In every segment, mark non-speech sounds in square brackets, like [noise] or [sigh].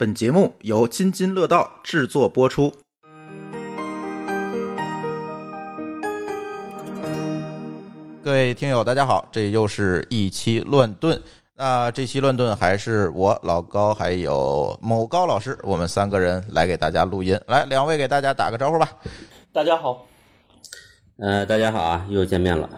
本节目由津津乐道制作播出。各位听友，大家好，这又是一期乱炖。那这期乱炖还是我老高还有某高老师，我们三个人来给大家录音。来，两位给大家打个招呼吧。大家好，呃，大家好啊，又见面了。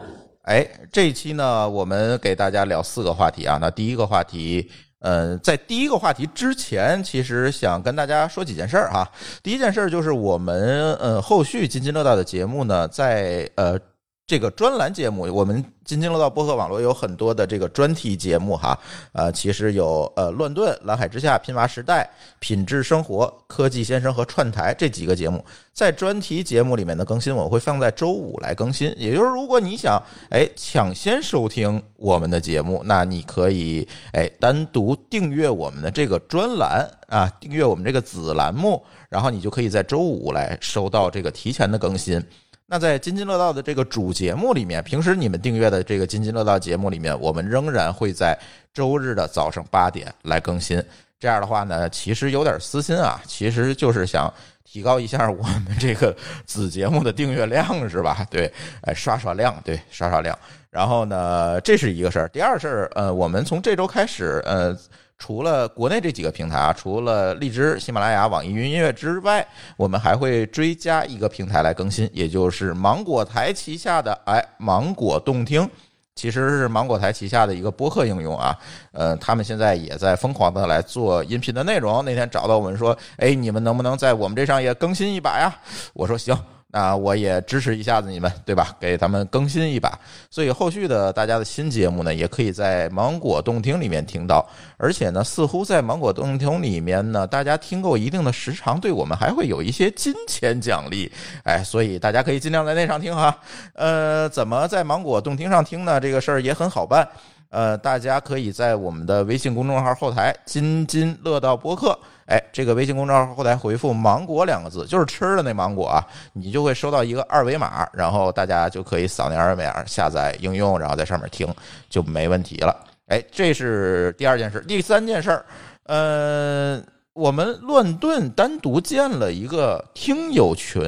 哎，这一期呢，我们给大家聊四个话题啊。那第一个话题，呃，在第一个话题之前，其实想跟大家说几件事儿哈。第一件事儿就是我们呃后续津津乐道的节目呢，在呃。这个专栏节目，我们津津乐道播客网络有很多的这个专题节目哈，呃，其实有呃乱炖、蓝海之下、拼娃时代、品质生活、科技先生和串台这几个节目，在专题节目里面的更新，我会放在周五来更新。也就是如果你想哎抢先收听我们的节目，那你可以哎单独订阅我们的这个专栏啊，订阅我们这个子栏目，然后你就可以在周五来收到这个提前的更新。那在津津乐道的这个主节目里面，平时你们订阅的这个津津乐道节目里面，我们仍然会在周日的早上八点来更新。这样的话呢，其实有点私心啊，其实就是想提高一下我们这个子节目的订阅量，是吧？[laughs] 对，哎，刷刷量，对，刷刷量。然后呢，这是一个事儿。第二事儿，呃，我们从这周开始，呃。除了国内这几个平台啊，除了荔枝、喜马拉雅、网易云音乐之外，我们还会追加一个平台来更新，也就是芒果台旗下的哎，芒果动听，其实是芒果台旗下的一个播客应用啊。呃，他们现在也在疯狂的来做音频的内容。那天找到我们说，哎，你们能不能在我们这上也更新一把呀？我说行。那我也支持一下子你们，对吧？给咱们更新一把。所以后续的大家的新节目呢，也可以在芒果动听里面听到。而且呢，似乎在芒果动听里面呢，大家听够一定的时长，对我们还会有一些金钱奖励。哎，所以大家可以尽量在那上听哈。呃，怎么在芒果动听上听呢？这个事儿也很好办。呃，大家可以在我们的微信公众号后台“津津乐道播客”。哎，这个微信公众号后台回复“芒果”两个字，就是吃的那芒果啊，你就会收到一个二维码，然后大家就可以扫那二维码下载应用，然后在上面听就没问题了。哎，这是第二件事。第三件事儿，呃，我们乱炖单独建了一个听友群，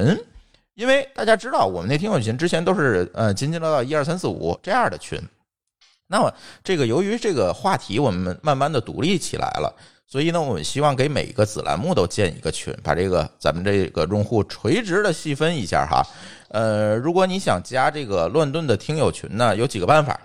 因为大家知道，我们那听友群之前都是呃津津乐道一二三四五这样的群。那么这个由于这个话题我们慢慢的独立起来了。所以呢，我们希望给每一个子栏目都建一个群，把这个咱们这个用户垂直的细分一下哈。呃，如果你想加这个乱炖的听友群呢，有几个办法。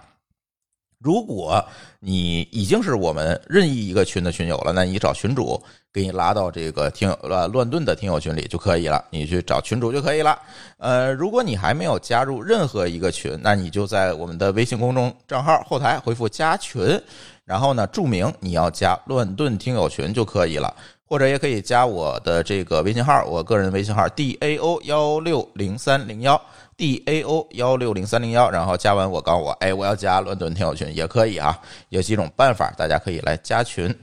如果你已经是我们任意一个群的群友了，那你找群主给你拉到这个听呃乱炖的听友群里就可以了，你去找群主就可以了。呃，如果你还没有加入任何一个群，那你就在我们的微信公众账号后台回复加群。然后呢，注明你要加乱炖听友群就可以了，或者也可以加我的这个微信号，我个人微信号 d a o 幺六零三零幺 d a o 幺六零三零幺，然后加完我告诉我，哎，我要加乱炖听友群也可以啊，有几种办法，大家可以来加群。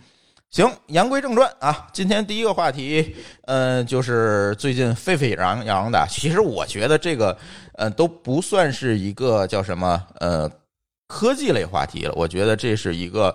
行，言归正传啊，今天第一个话题，嗯，就是最近沸沸扬扬的，其实我觉得这个，呃，都不算是一个叫什么，呃。科技类话题了，我觉得这是一个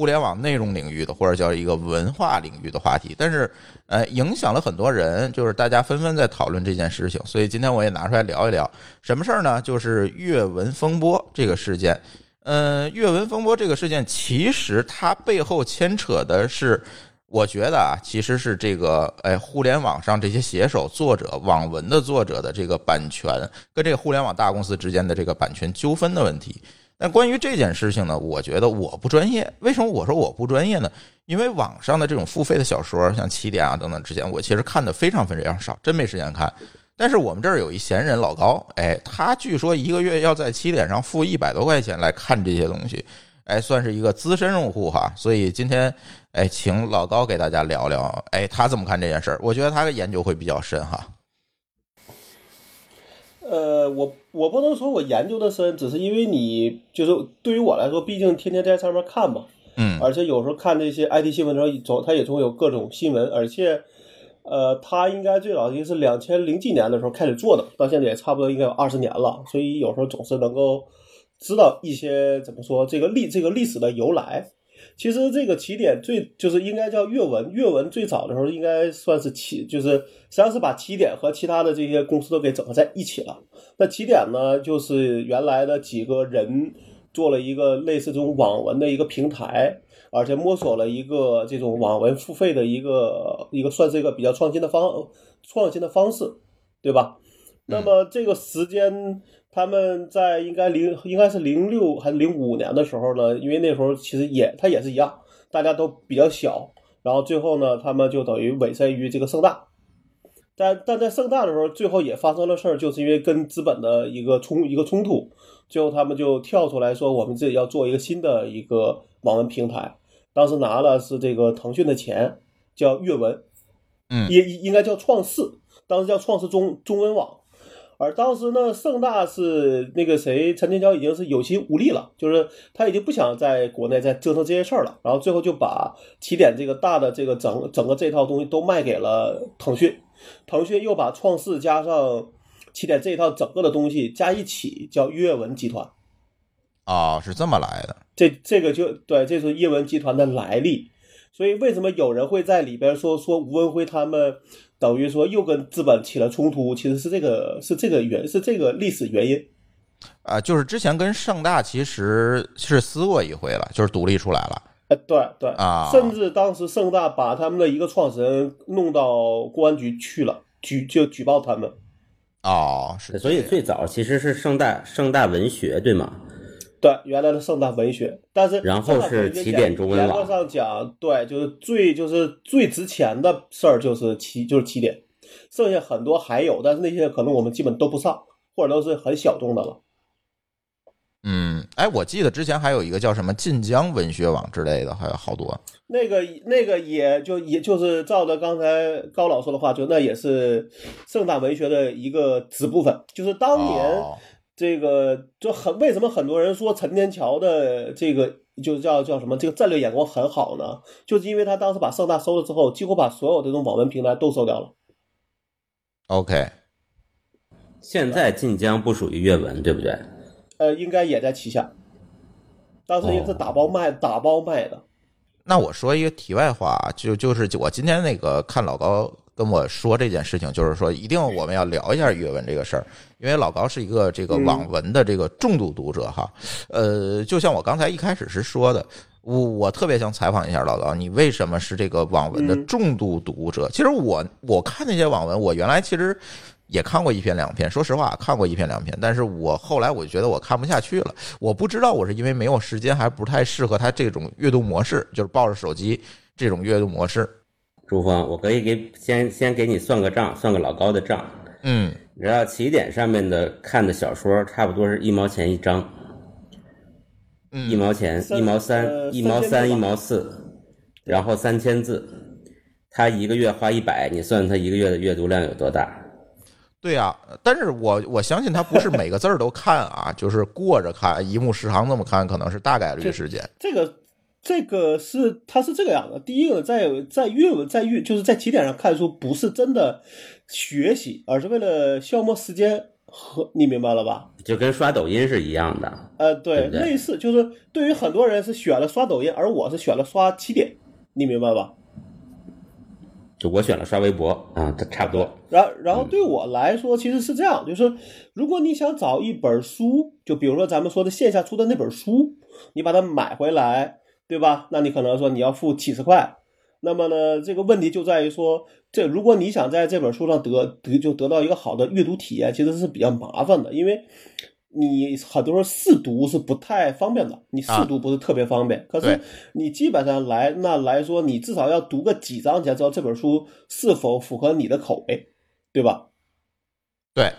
互联网内容领域的，或者叫一个文化领域的话题。但是，呃，影响了很多人，就是大家纷纷在讨论这件事情。所以今天我也拿出来聊一聊，什么事儿呢？就是阅文风波这个事件。嗯，阅文风波这个事件，其实它背后牵扯的是，我觉得啊，其实是这个，哎，互联网上这些写手、作者、网文的作者的这个版权，跟这个互联网大公司之间的这个版权纠纷的问题。但关于这件事情呢，我觉得我不专业。为什么我说我不专业呢？因为网上的这种付费的小说，像起点啊等等，之前我其实看的非常非常少，真没时间看。但是我们这儿有一闲人老高，哎，他据说一个月要在起点上付一百多块钱来看这些东西，哎，算是一个资深用户哈。所以今天，哎，请老高给大家聊聊，哎，他怎么看这件事儿？我觉得他的研究会比较深哈。呃，我我不能说我研究的深，只是因为你就是对于我来说，毕竟天天在上面看嘛，嗯，而且有时候看这些 IT 新闻的时候，总它也总有各种新闻，而且，呃，它应该最早应该是两千零几年的时候开始做的，到现在也差不多应该有二十年了，所以有时候总是能够知道一些怎么说这个历这个历史的由来。其实这个起点最就是应该叫阅文，阅文最早的时候应该算是起，就是实际上是把起点和其他的这些公司都给整合在一起了。那起点呢，就是原来的几个人做了一个类似这种网文的一个平台，而且摸索了一个这种网文付费的一个一个算是一个比较创新的方创新的方式，对吧？那么这个时间。他们在应该零应该是零六还是零五年的时候呢？因为那时候其实也他也是一样，大家都比较小。然后最后呢，他们就等于委身于这个盛大。但但在盛大的时候，最后也发生了事儿，就是因为跟资本的一个冲一个冲突，最后他们就跳出来说，我们自己要做一个新的一个网文平台。当时拿了是这个腾讯的钱，叫阅文，嗯，也应该叫创世，当时叫创世中中文网。而当时呢，盛大是那个谁，陈天桥已经是有心无力了，就是他已经不想在国内再折腾这些事儿了。然后最后就把起点这个大的这个整整个这套东西都卖给了腾讯，腾讯又把创世加上起点这一套整个的东西加一起，叫阅文集团。哦，是这么来的。这这个就对，这是阅文集团的来历。所以为什么有人会在里边说说吴文辉他们？等于说又跟资本起了冲突，其实是这个是这个原是这个历史原因，啊，就是之前跟盛大其实是撕过一回了，就是独立出来了。哎，对对啊，甚至当时盛大把他们的一个创始人弄到公安局去了，举就举报他们。哦，是，所以最早其实是盛大盛大文学，对吗？对，原来的圣诞文学，但是然后是起点中文网。严格上讲，对，就是最就是最值钱的事儿就是起就是起点，剩下很多还有，但是那些可能我们基本都不上，或者都是很小众的了。嗯，哎，我记得之前还有一个叫什么晋江文学网之类的，还有好多。那个那个也就也就是照着刚才高老说的话，就那也是圣诞文学的一个子部分，就是当年。这个就很为什么很多人说陈天桥的这个就叫叫什么这个战略眼光很好呢？就是因为他当时把盛大收了之后，几乎把所有这种网文平台都收掉了。OK，现在晋江不属于阅文，对不对？呃，应该也在旗下。当时也是打包卖，打包卖的。那我说一个题外话，就就是我今天那个看老高。跟我说这件事情，就是说一定我们要聊一下阅文这个事儿，因为老高是一个这个网文的这个重度读者哈。呃，就像我刚才一开始是说的，我我特别想采访一下老高，你为什么是这个网文的重度读者？其实我我看那些网文，我原来其实也看过一篇两篇，说实话看过一篇两篇，但是我后来我觉得我看不下去了，我不知道我是因为没有时间，还不太适合他这种阅读模式，就是抱着手机这种阅读模式。朱峰，我可以给先先给你算个账，算个老高的账。嗯，你知道起点上面的看的小说，差不多是一毛钱一张，一毛钱，一毛三，一毛三，一毛四，然后三千字，他一个月花一百，你算他一个月的阅读量有多大？对呀，但是我我相信他不是每个字儿都看啊，[laughs] 就是过着看，一目十行那么看，可能是大概率事件。这个。这个是，他是这个样的。第一个，在在阅文，在阅，就是在起点上看书，不是真的学习，而是为了消磨时间和，你明白了吧？就跟刷抖音是一样的。呃，对，类似，就是对于很多人是选了刷抖音，而我是选了刷起点，你明白吧？就我选了刷微博啊，它差不多。然然后对我来说，其实是这样，就是如果你想找一本书，就比如说咱们说的线下出的那本书，你把它买回来。对吧？那你可能说你要付几十块，那么呢，这个问题就在于说，这如果你想在这本书上得得就得到一个好的阅读体验，其实是比较麻烦的，因为你很多时候试读是不太方便的，你试读不是特别方便。可是你基本上来那来说，你至少要读个几章才知道这本书是否符合你的口味，对吧？对。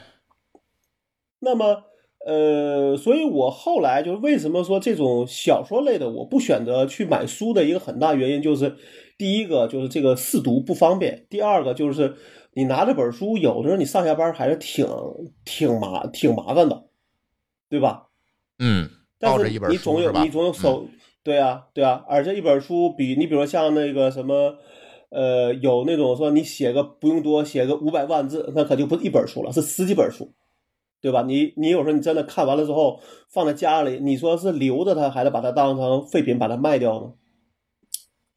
那么。呃，所以我后来就是为什么说这种小说类的我不选择去买书的一个很大原因，就是第一个就是这个试读不方便，第二个就是你拿着本书，有的时候你上下班还是挺挺麻挺麻烦的，对吧？嗯，但是你总有你总有手，对啊对啊，而且一本书比你比如像那个什么，呃，有那种说你写个不用多，写个五百万字，那可就不是一本书了，是十几本书。对吧？你你有时候你真的看完了之后放在家里，你说是留着它，还是把它当成废品把它卖掉呢？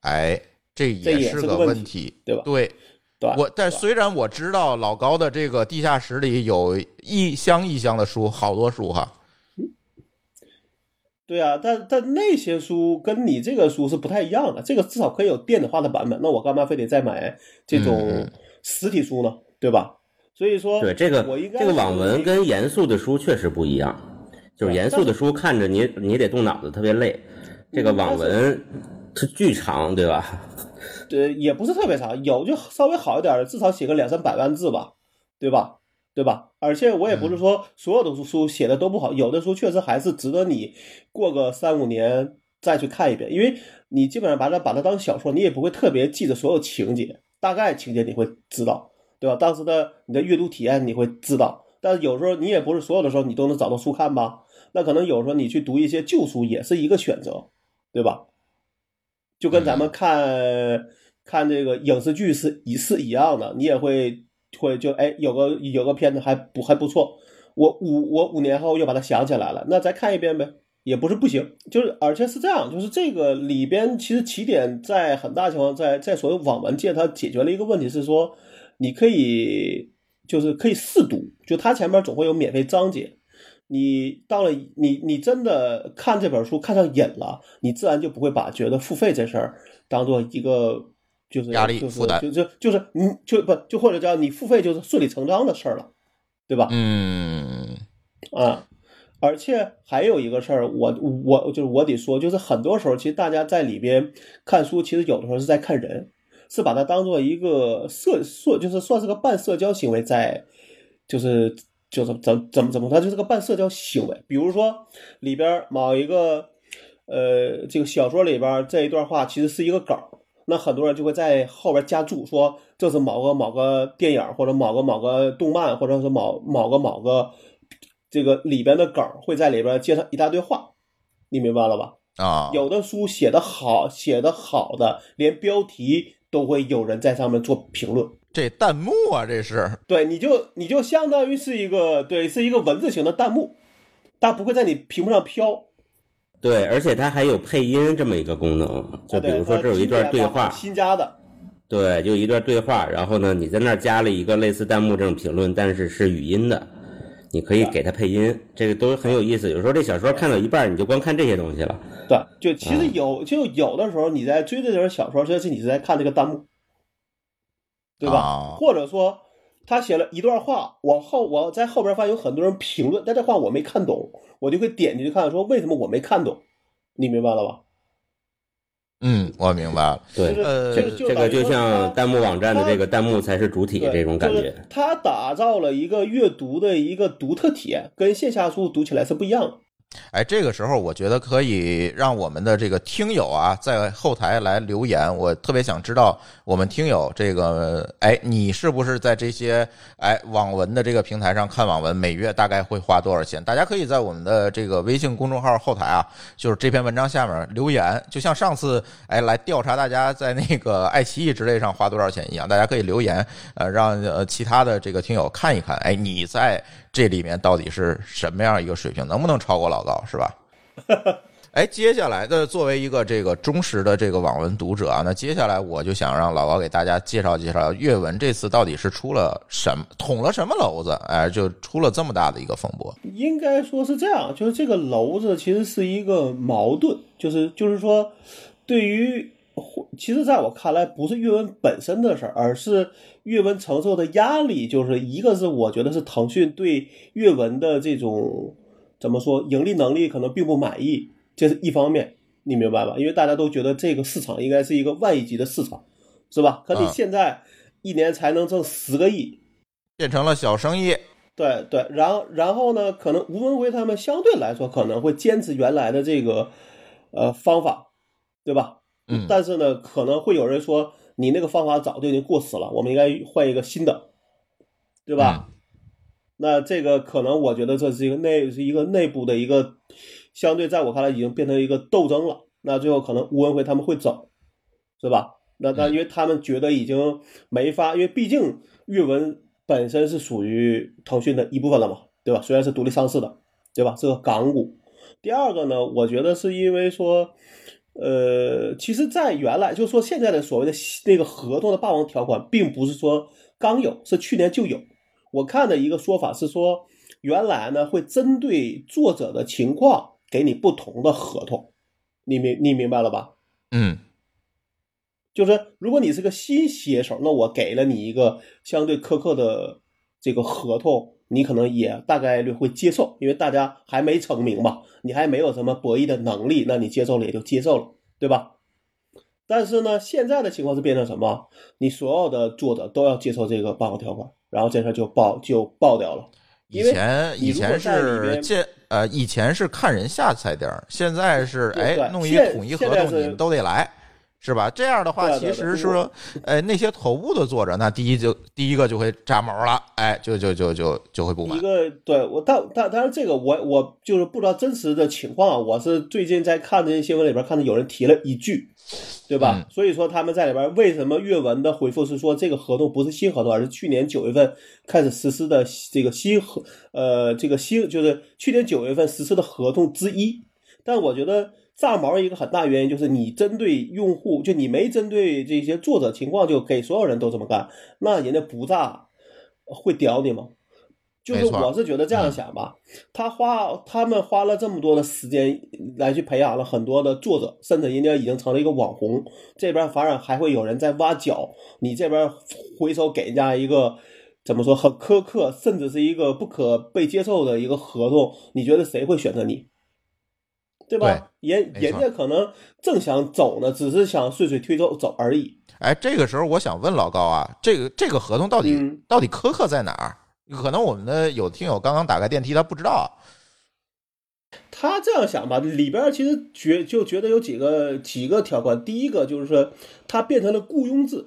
哎，这也是个问题，对吧？对，我但虽然我知道老高的这个地下室里有一箱一箱的书，好多书哈。对啊，但但那些书跟你这个书是不太一样的，这个至少可以有电子化的版本，那我干嘛非得再买这种实体书呢？对吧？所以说，对这个我应该这个网文跟严肃的书确实不一样，就是严肃的书看着你你得动脑子，特别累。这个网文它巨长，对吧？[laughs] 对，也不是特别长，有就稍微好一点的，至少写个两三百万字吧，对吧？对吧？而且我也不是说所有的书写的都不好，有的书确实还是值得你过个三五年再去看一遍，因为你基本上把它把它当小说，你也不会特别记得所有情节，大概情节你会知道，对吧？当时的你的阅读体验你会知道，但是有时候你也不是所有的时候你都能找到书看吧？那可能有时候你去读一些旧书也是一个选择，对吧？就跟咱们看看这个影视剧是一是一样的，你也会。会就哎，有个有个片子还不还不错，我五我五年后又把它想起来了，那再看一遍呗，也不是不行。就是而且是这样，就是这个里边其实起点在很大情况在在所谓网文界，它解决了一个问题是说，你可以就是可以试读，就它前面总会有免费章节，你到了你你真的看这本书看上瘾了，你自然就不会把觉得付费这事儿当做一个。就是压力负担，就就就是你就不就或者叫你付费就是顺理成章的事儿了，对吧？嗯啊，而且还有一个事儿，我我就是我得说，就是很多时候其实大家在里边看书，其实有的时候是在看人，是把它当做一个社社，就是算是个半社交行为，在就是就是怎怎么怎么它就是个半社交行为。比如说里边某一个呃这个小说里边这一段话，其实是一个梗。那很多人就会在后边加注说这是某个某个电影或者某个某个动漫或者是某某个某个这个里边的梗会在里边接上一大堆话，你明白了吧？啊，有的书写的好，写的好的，连标题都会有人在上面做评论。这弹幕啊，这是对，你就你就相当于是一个对，是一个文字型的弹幕，它不会在你屏幕上飘。对，而且它还有配音这么一个功能，就比如说这有一段对话，新加的，对，就一段对话，然后呢，你在那儿加了一个类似弹幕这种评论，但是是语音的，你可以给它配音，这个都很有意思。有时候这小说看到一半，你就光看这些东西了。对，就其实有，就有的时候你在追这本小说，实际你是在看这个弹幕，对吧？或者说他写了一段话，我后我在后边发现有很多人评论，但这话我没看懂。我就会点进去看，说为什么我没看懂？你明白了吧？嗯，我明白了。对，呃，这个就像弹幕网站的这个弹幕才是主体这种感觉。他打造了一个阅读的一个独特体验，跟线下书读起来是不一样的。哎，这个时候我觉得可以让我们的这个听友啊，在后台来留言。我特别想知道，我们听友这个，哎，你是不是在这些哎网文的这个平台上看网文，每月大概会花多少钱？大家可以在我们的这个微信公众号后台啊，就是这篇文章下面留言，就像上次哎来调查大家在那个爱奇艺之类上花多少钱一样，大家可以留言，呃，让呃其他的这个听友看一看，哎，你在。这里面到底是什么样一个水平？能不能超过老高？是吧？[laughs] 哎，接下来的作为一个这个忠实的这个网文读者啊，那接下来我就想让老高给大家介绍介绍阅文这次到底是出了什么，捅了什么娄子？哎，就出了这么大的一个风波。应该说是这样，就是这个娄子其实是一个矛盾，就是就是说，对于其实在我看来，不是阅文本身的事儿，而是。阅文承受的压力，就是一个是我觉得是腾讯对阅文的这种怎么说盈利能力可能并不满意，这是一方面，你明白吧？因为大家都觉得这个市场应该是一个万亿级的市场，是吧？可你现在一年才能挣十个亿，变成了小生意。对对，然后然后呢，可能吴文辉他们相对来说可能会坚持原来的这个呃方法，对吧？嗯，但是呢，可能会有人说。你那个方法早就已经过时了，我们应该换一个新的，对吧？那这个可能我觉得这是一个内是一个内部的一个相对，在我看来已经变成一个斗争了。那最后可能吴文辉他们会走，是吧？那那因为他们觉得已经没法，因为毕竟阅文本身是属于腾讯的一部分了嘛，对吧？虽然是独立上市的，对吧？是个港股。第二个呢，我觉得是因为说。呃，其实，在原来就是说现在的所谓的那个合同的霸王条款，并不是说刚有，是去年就有。我看的一个说法是说，原来呢会针对作者的情况给你不同的合同，你明你明白了吧？嗯，就是如果你是个新写手，那我给了你一个相对苛刻的这个合同，你可能也大概率会接受，因为大家还没成名嘛。你还没有什么博弈的能力，那你接受了也就接受了，对吧？但是呢，现在的情况是变成什么？你所有的作者都要接受这个霸王条款，然后这事就爆就爆掉了。以前以前是见呃，以前是看人下菜碟儿，现在是哎弄一统一合同，你们都得来。是吧？这样的话，其实是说，哎，那些头部的作者，那第一就第一个就会炸毛了，哎，就就就就就会不满。一个对我，但但但是这个我我就是不知道真实的情况。我是最近在看这些新闻里边看到有人提了一句，对吧？所以说他们在里边为什么阅文的回复是说这个合同不是新合同，而是去年九月份开始实施的这个新合呃这个新就是去年九月份实施的合同之一。但我觉得。炸毛一个很大原因就是你针对用户，就你没针对这些作者情况，就给所有人都这么干，那人家不炸会屌你吗？就是我是觉得这样想吧，他花他们花了这么多的时间来去培养了很多的作者，甚至人家已经成了一个网红，这边反而还会有人在挖角，你这边回手给人家一个怎么说很苛刻，甚至是一个不可被接受的一个合同，你觉得谁会选择你？对吧？人人家可能正想走呢，只是想顺水推舟走而已。哎，这个时候我想问老高啊，这个这个合同到底到底苛刻在哪儿？可能我们的有听友刚刚打开电梯，他不知道。他这样想吧，里边其实觉就觉得有几个几个条款。第一个就是说，它变成了雇佣制，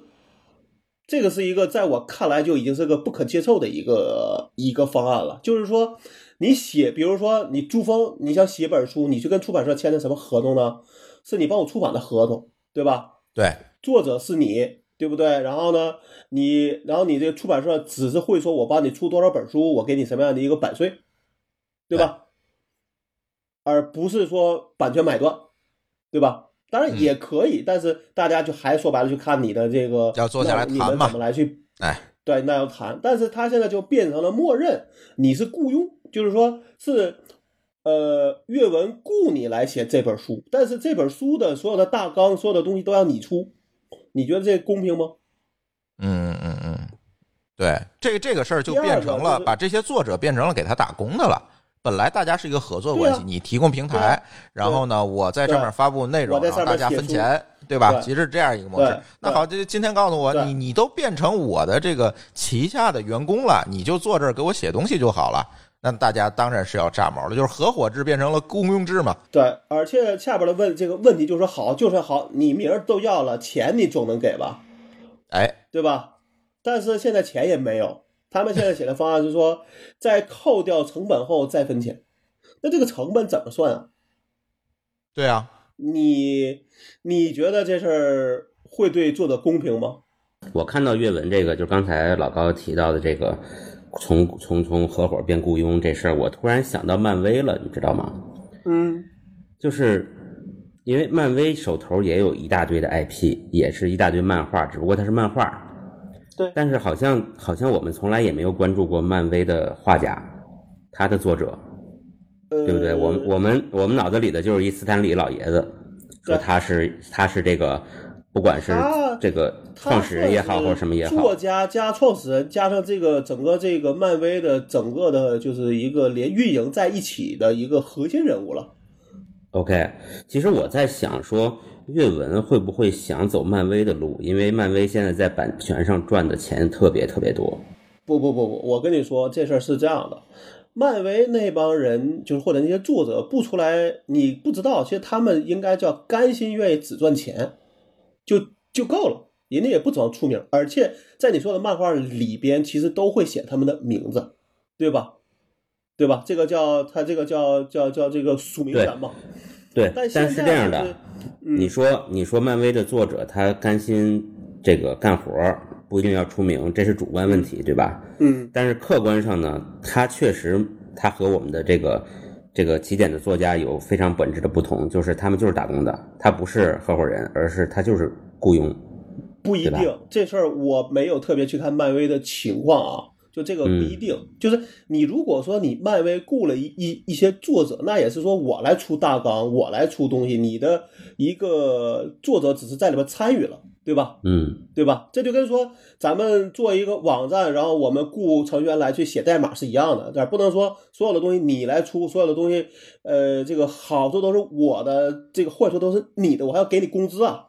这个是一个在我看来就已经是个不可接受的一个一个方案了。就是说。你写，比如说你朱峰，你想写本书，你去跟出版社签的什么合同呢？是你帮我出版的合同，对吧？对，作者是你，对不对？然后呢，你，然后你这个出版社只是会说我帮你出多少本书，我给你什么样的一个版税，对吧？而不是说版权买断，对吧？当然也可以，但是大家就还说白了，就看你的这个要坐下来谈嘛，怎么来去？哎，对，那要谈，但是他现在就变成了默认你是雇佣。就是说，是，呃，阅文雇你来写这本书，但是这本书的所有的大纲、所有的东西都要你出，你觉得这公平吗？嗯嗯嗯，对，这这个事儿就变成了把这些作者变成了给他打工的了。本来大家是一个合作关系，你提供平台，然后呢，我在上面发布内容，然后大家分钱，对吧？其实这样一个模式。那好，这今天告诉我，你你都变成我的这个旗下的员工了，你就坐这儿给我写东西就好了。那大家当然是要炸毛了，就是合伙制变成了雇佣制嘛。对，而且下边的问这个问题就是说，好，就是好，你名儿都要了，钱你总能给吧？哎，对吧？但是现在钱也没有，他们现在写的方案是说，在扣掉成本后再分钱。那这个成本怎么算啊？对啊，你你觉得这事儿会对作者公平吗？我看到阅文这个，就刚才老高提到的这个。从从从合伙变雇佣这事儿，我突然想到漫威了，你知道吗？嗯，就是因为漫威手头也有一大堆的 IP，也是一大堆漫画，只不过它是漫画。对。但是好像好像我们从来也没有关注过漫威的画家，他的作者，对不对？我们我们我们脑子里的就是一斯坦李老爷子，说他是他是这个。不管是这个创始人也好，或者什么也好，作家加创始人加上这个整个这个漫威的整个的，就是一个连运营在一起的一个核心人物了。OK，其实我在想说，阅文会不会想走漫威的路？因为漫威现在在版权上赚的钱特别特别多。不不不不，我跟你说这事儿是这样的，漫威那帮人就是或者那些作者不出来，你不知道，其实他们应该叫甘心愿意只赚钱。就就够了，人家也不指望出名，而且在你说的漫画里边，其实都会写他们的名字，对吧？对吧？这个叫他这个叫叫叫这个署名权嘛。对，但是这样的，你说你说漫威的作者他甘心这个干活不一定要出名，这是主观问题，对吧？嗯。但是客观上呢，他确实他和我们的这个。这个起点的作家有非常本质的不同，就是他们就是打工的，他不是合伙人，而是他就是雇佣。不一定，这事儿我没有特别去看漫威的情况啊，就这个不一定。就是你如果说你漫威雇了一一一些作者，那也是说我来出大纲，我来出东西，你的一个作者只是在里边参与了。对吧？嗯，对吧？这就跟说咱们做一个网站，然后我们雇程序员来去写代码是一样的，但不能说所有的东西你来出，所有的东西，呃，这个好处都是我的，这个坏处都是你的，我还要给你工资啊，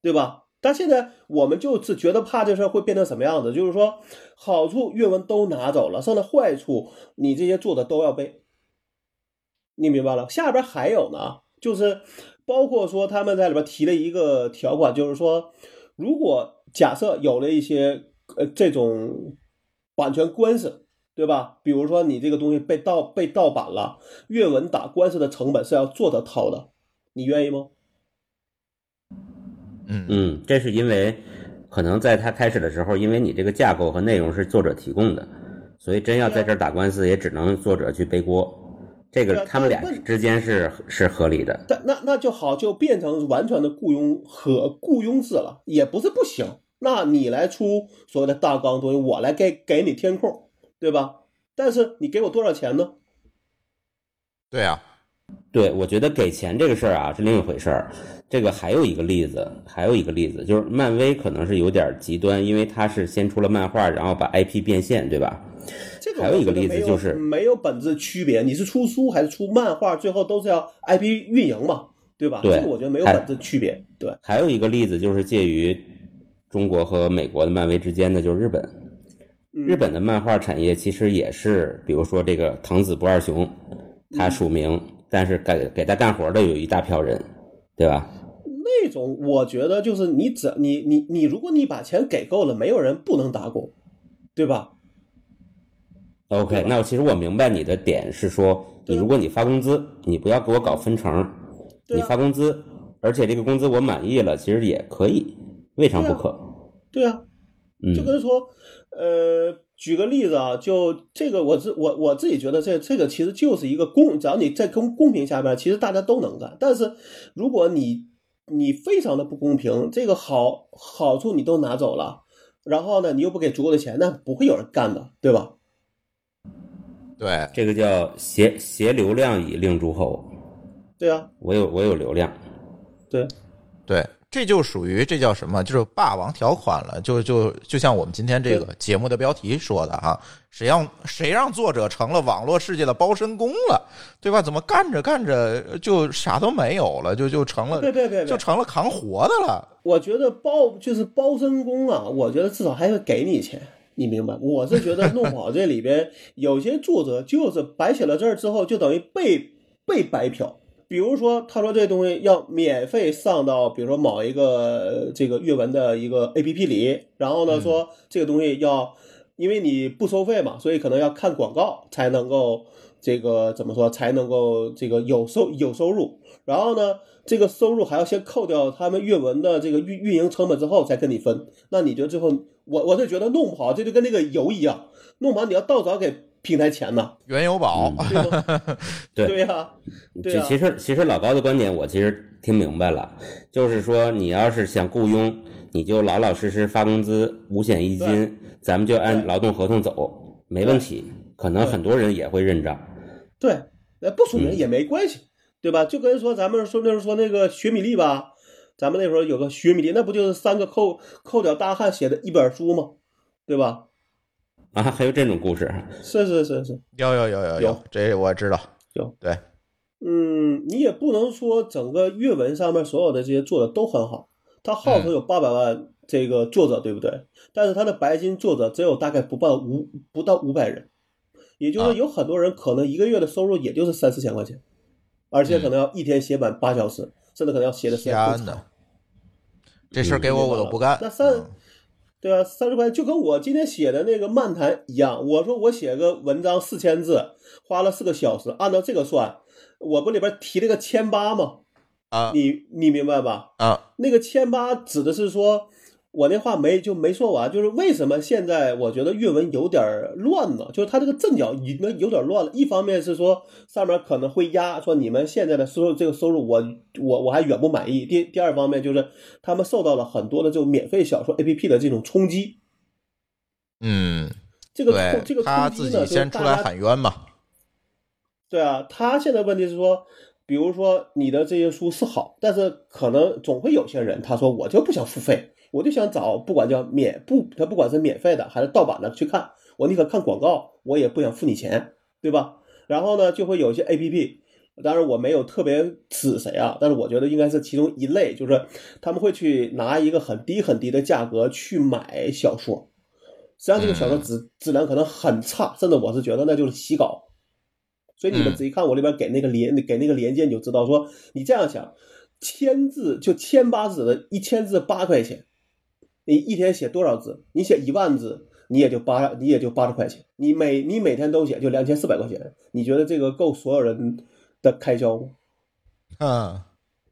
对吧？但现在我们就是觉得怕这事儿会变成什么样子，就是说好处阅文都拿走了，剩的坏处你这些做的都要背，你明白了？下边还有呢，就是。包括说他们在里边提了一个条款，就是说，如果假设有了一些呃这种版权官司，对吧？比如说你这个东西被盗被盗版了，阅文打官司的成本是要作者掏的，你愿意吗？嗯嗯，这是因为可能在他开始的时候，因为你这个架构和内容是作者提供的，所以真要在这儿打官司，也只能作者去背锅。这个他们俩之间是是合理的，但那那就好，就变成完全的雇佣和雇佣制了，也不是不行。那你来出所谓的大纲东西，我来给给你填空，对吧？但是你给我多少钱呢？对啊，对，我觉得给钱这个事儿啊是另一回事儿。这个还有一个例子，还有一个例子就是漫威可能是有点极端，因为它是先出了漫画，然后把 IP 变现，对吧？这个还有一个例子就是没有本质区别，你是出书还是出漫画，最后都是要 IP 运营嘛，对吧？对，这个我觉得没有本质区别。对，还有一个例子就是介于中国和美国的漫威之间的，就是日本。日本的漫画产业其实也是，比如说这个藤子不二雄，他署名，但是给给他干活的有一大票人，对吧？那种我觉得就是你只你你你，如果你把钱给够了，没有人不能打工，对吧？OK，那我其实我明白你的点是说，你如果你发工资，你不要给我搞分成，你发工资，而且这个工资我满意了，其实也可以，未尝不可。对啊，就跟说，呃，举个例子啊，就这个我自我我自己觉得这这个其实就是一个公，只要你在公公平下边，其实大家都能干。但是如果你你非常的不公平，这个好好处你都拿走了，然后呢，你又不给足够的钱，那不会有人干的，对吧？对，这个叫携携流量以令诸侯。对啊，我有我有流量。对，对，这就属于这叫什么？就是霸王条款了。就就就像我们今天这个节目的标题说的哈，谁让谁让作者成了网络世界的包身工了，对吧？怎么干着干着就啥都没有了，就就成了，对对对，就成了扛活的了。我觉得包就是包身工啊，我觉得至少还会给你钱。你明白？我是觉得弄不好这里边有些作者就是白写了字儿之后，就等于被被白嫖。比如说，他说这东西要免费上到，比如说某一个这个阅文的一个 A P P 里，然后呢说这个东西要，因为你不收费嘛，所以可能要看广告才能够这个怎么说才能够这个有收有收入。然后呢，这个收入还要先扣掉他们阅文的这个运运营成本之后才跟你分。那你觉得最后？我我是觉得弄不好，这就跟那个油一样，弄不好你要倒找给平台钱呢。原油宝，对对呀，对其实其实老高的观点我其实听明白了，就是说你要是想雇佣，你就老老实实发工资，五险一金，咱们就按劳动合同走，没问题。可能很多人也会认账。对，那不署名也没关系，对吧？就跟说咱们说那时候说那个学米粒吧。咱们那时候有个学米粒，那不就是三个扣扣脚大汉写的一本书吗？对吧？啊，还有这种故事？是是是是，有有有有有，这我知道。有对，嗯，你也不能说整个阅文上面所有的这些作者都很好，他号称有八百万这个作者，对不对？但是他的白金作者只有大概不到五不到五百人，也就是说有很多人可能一个月的收入也就是三四千块钱，而且可能要一天写满八小时。甚至可能要写的时间更长，这事儿给我我都不干。那三，对啊，三十块钱就跟我今天写的那个漫谈一样。我说我写个文章四千字，花了四个小时，按照这个算，我不里边提了个千八吗？啊，你你明白吧？啊，那个千八指的是说，我那话没就没说完，就是为什么现在我觉得阅文有点乱呢？就是他这个阵脚已经有点乱了。一方面是说上面可能会压，说你们现在的收入这个收入，我我我还远不满意。第第二方面就是他们受到了很多的这种免费小说 APP 的这种冲击。嗯，这个这个他自己先出来喊冤嘛。对啊，他现在问题是说。比如说你的这些书是好，但是可能总会有些人他说我就不想付费，我就想找不管叫免不，他不管是免费的还是盗版的去看，我宁可看广告，我也不想付你钱，对吧？然后呢，就会有一些 A P P，当然我没有特别指谁啊，但是我觉得应该是其中一类，就是他们会去拿一个很低很低的价格去买小说，实际上这个小说质质量可能很差，甚至我是觉得那就是洗稿。所以你们仔细看我里边给那个连给那个连接，你就知道说，你这样想，千字就千八字的一千字八块钱，你一天写多少字？你写一万字，你也就八你也就八十块钱。你每你每天都写，就两千四百块钱。你觉得这个够所有人的开销吗？嗯，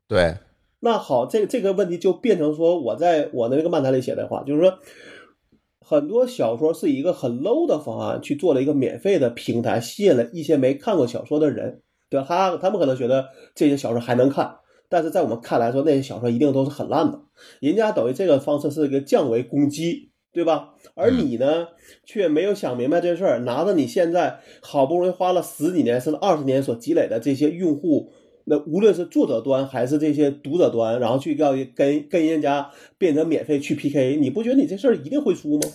对。那好，这这个问题就变成说，我在我的那个漫谈里写的话，就是说。很多小说是一个很 low 的方案去做了一个免费的平台，吸引了一些没看过小说的人，对吧？他他们可能觉得这些小说还能看，但是在我们看来说，那些小说一定都是很烂的。人家等于这个方式是一个降维攻击，对吧？而你呢，却没有想明白这事儿，拿着你现在好不容易花了十几年甚至二十年所积累的这些用户。那无论是作者端还是这些读者端，然后去要跟跟人家变成免费去 PK，你不觉得你这事儿一定会输吗？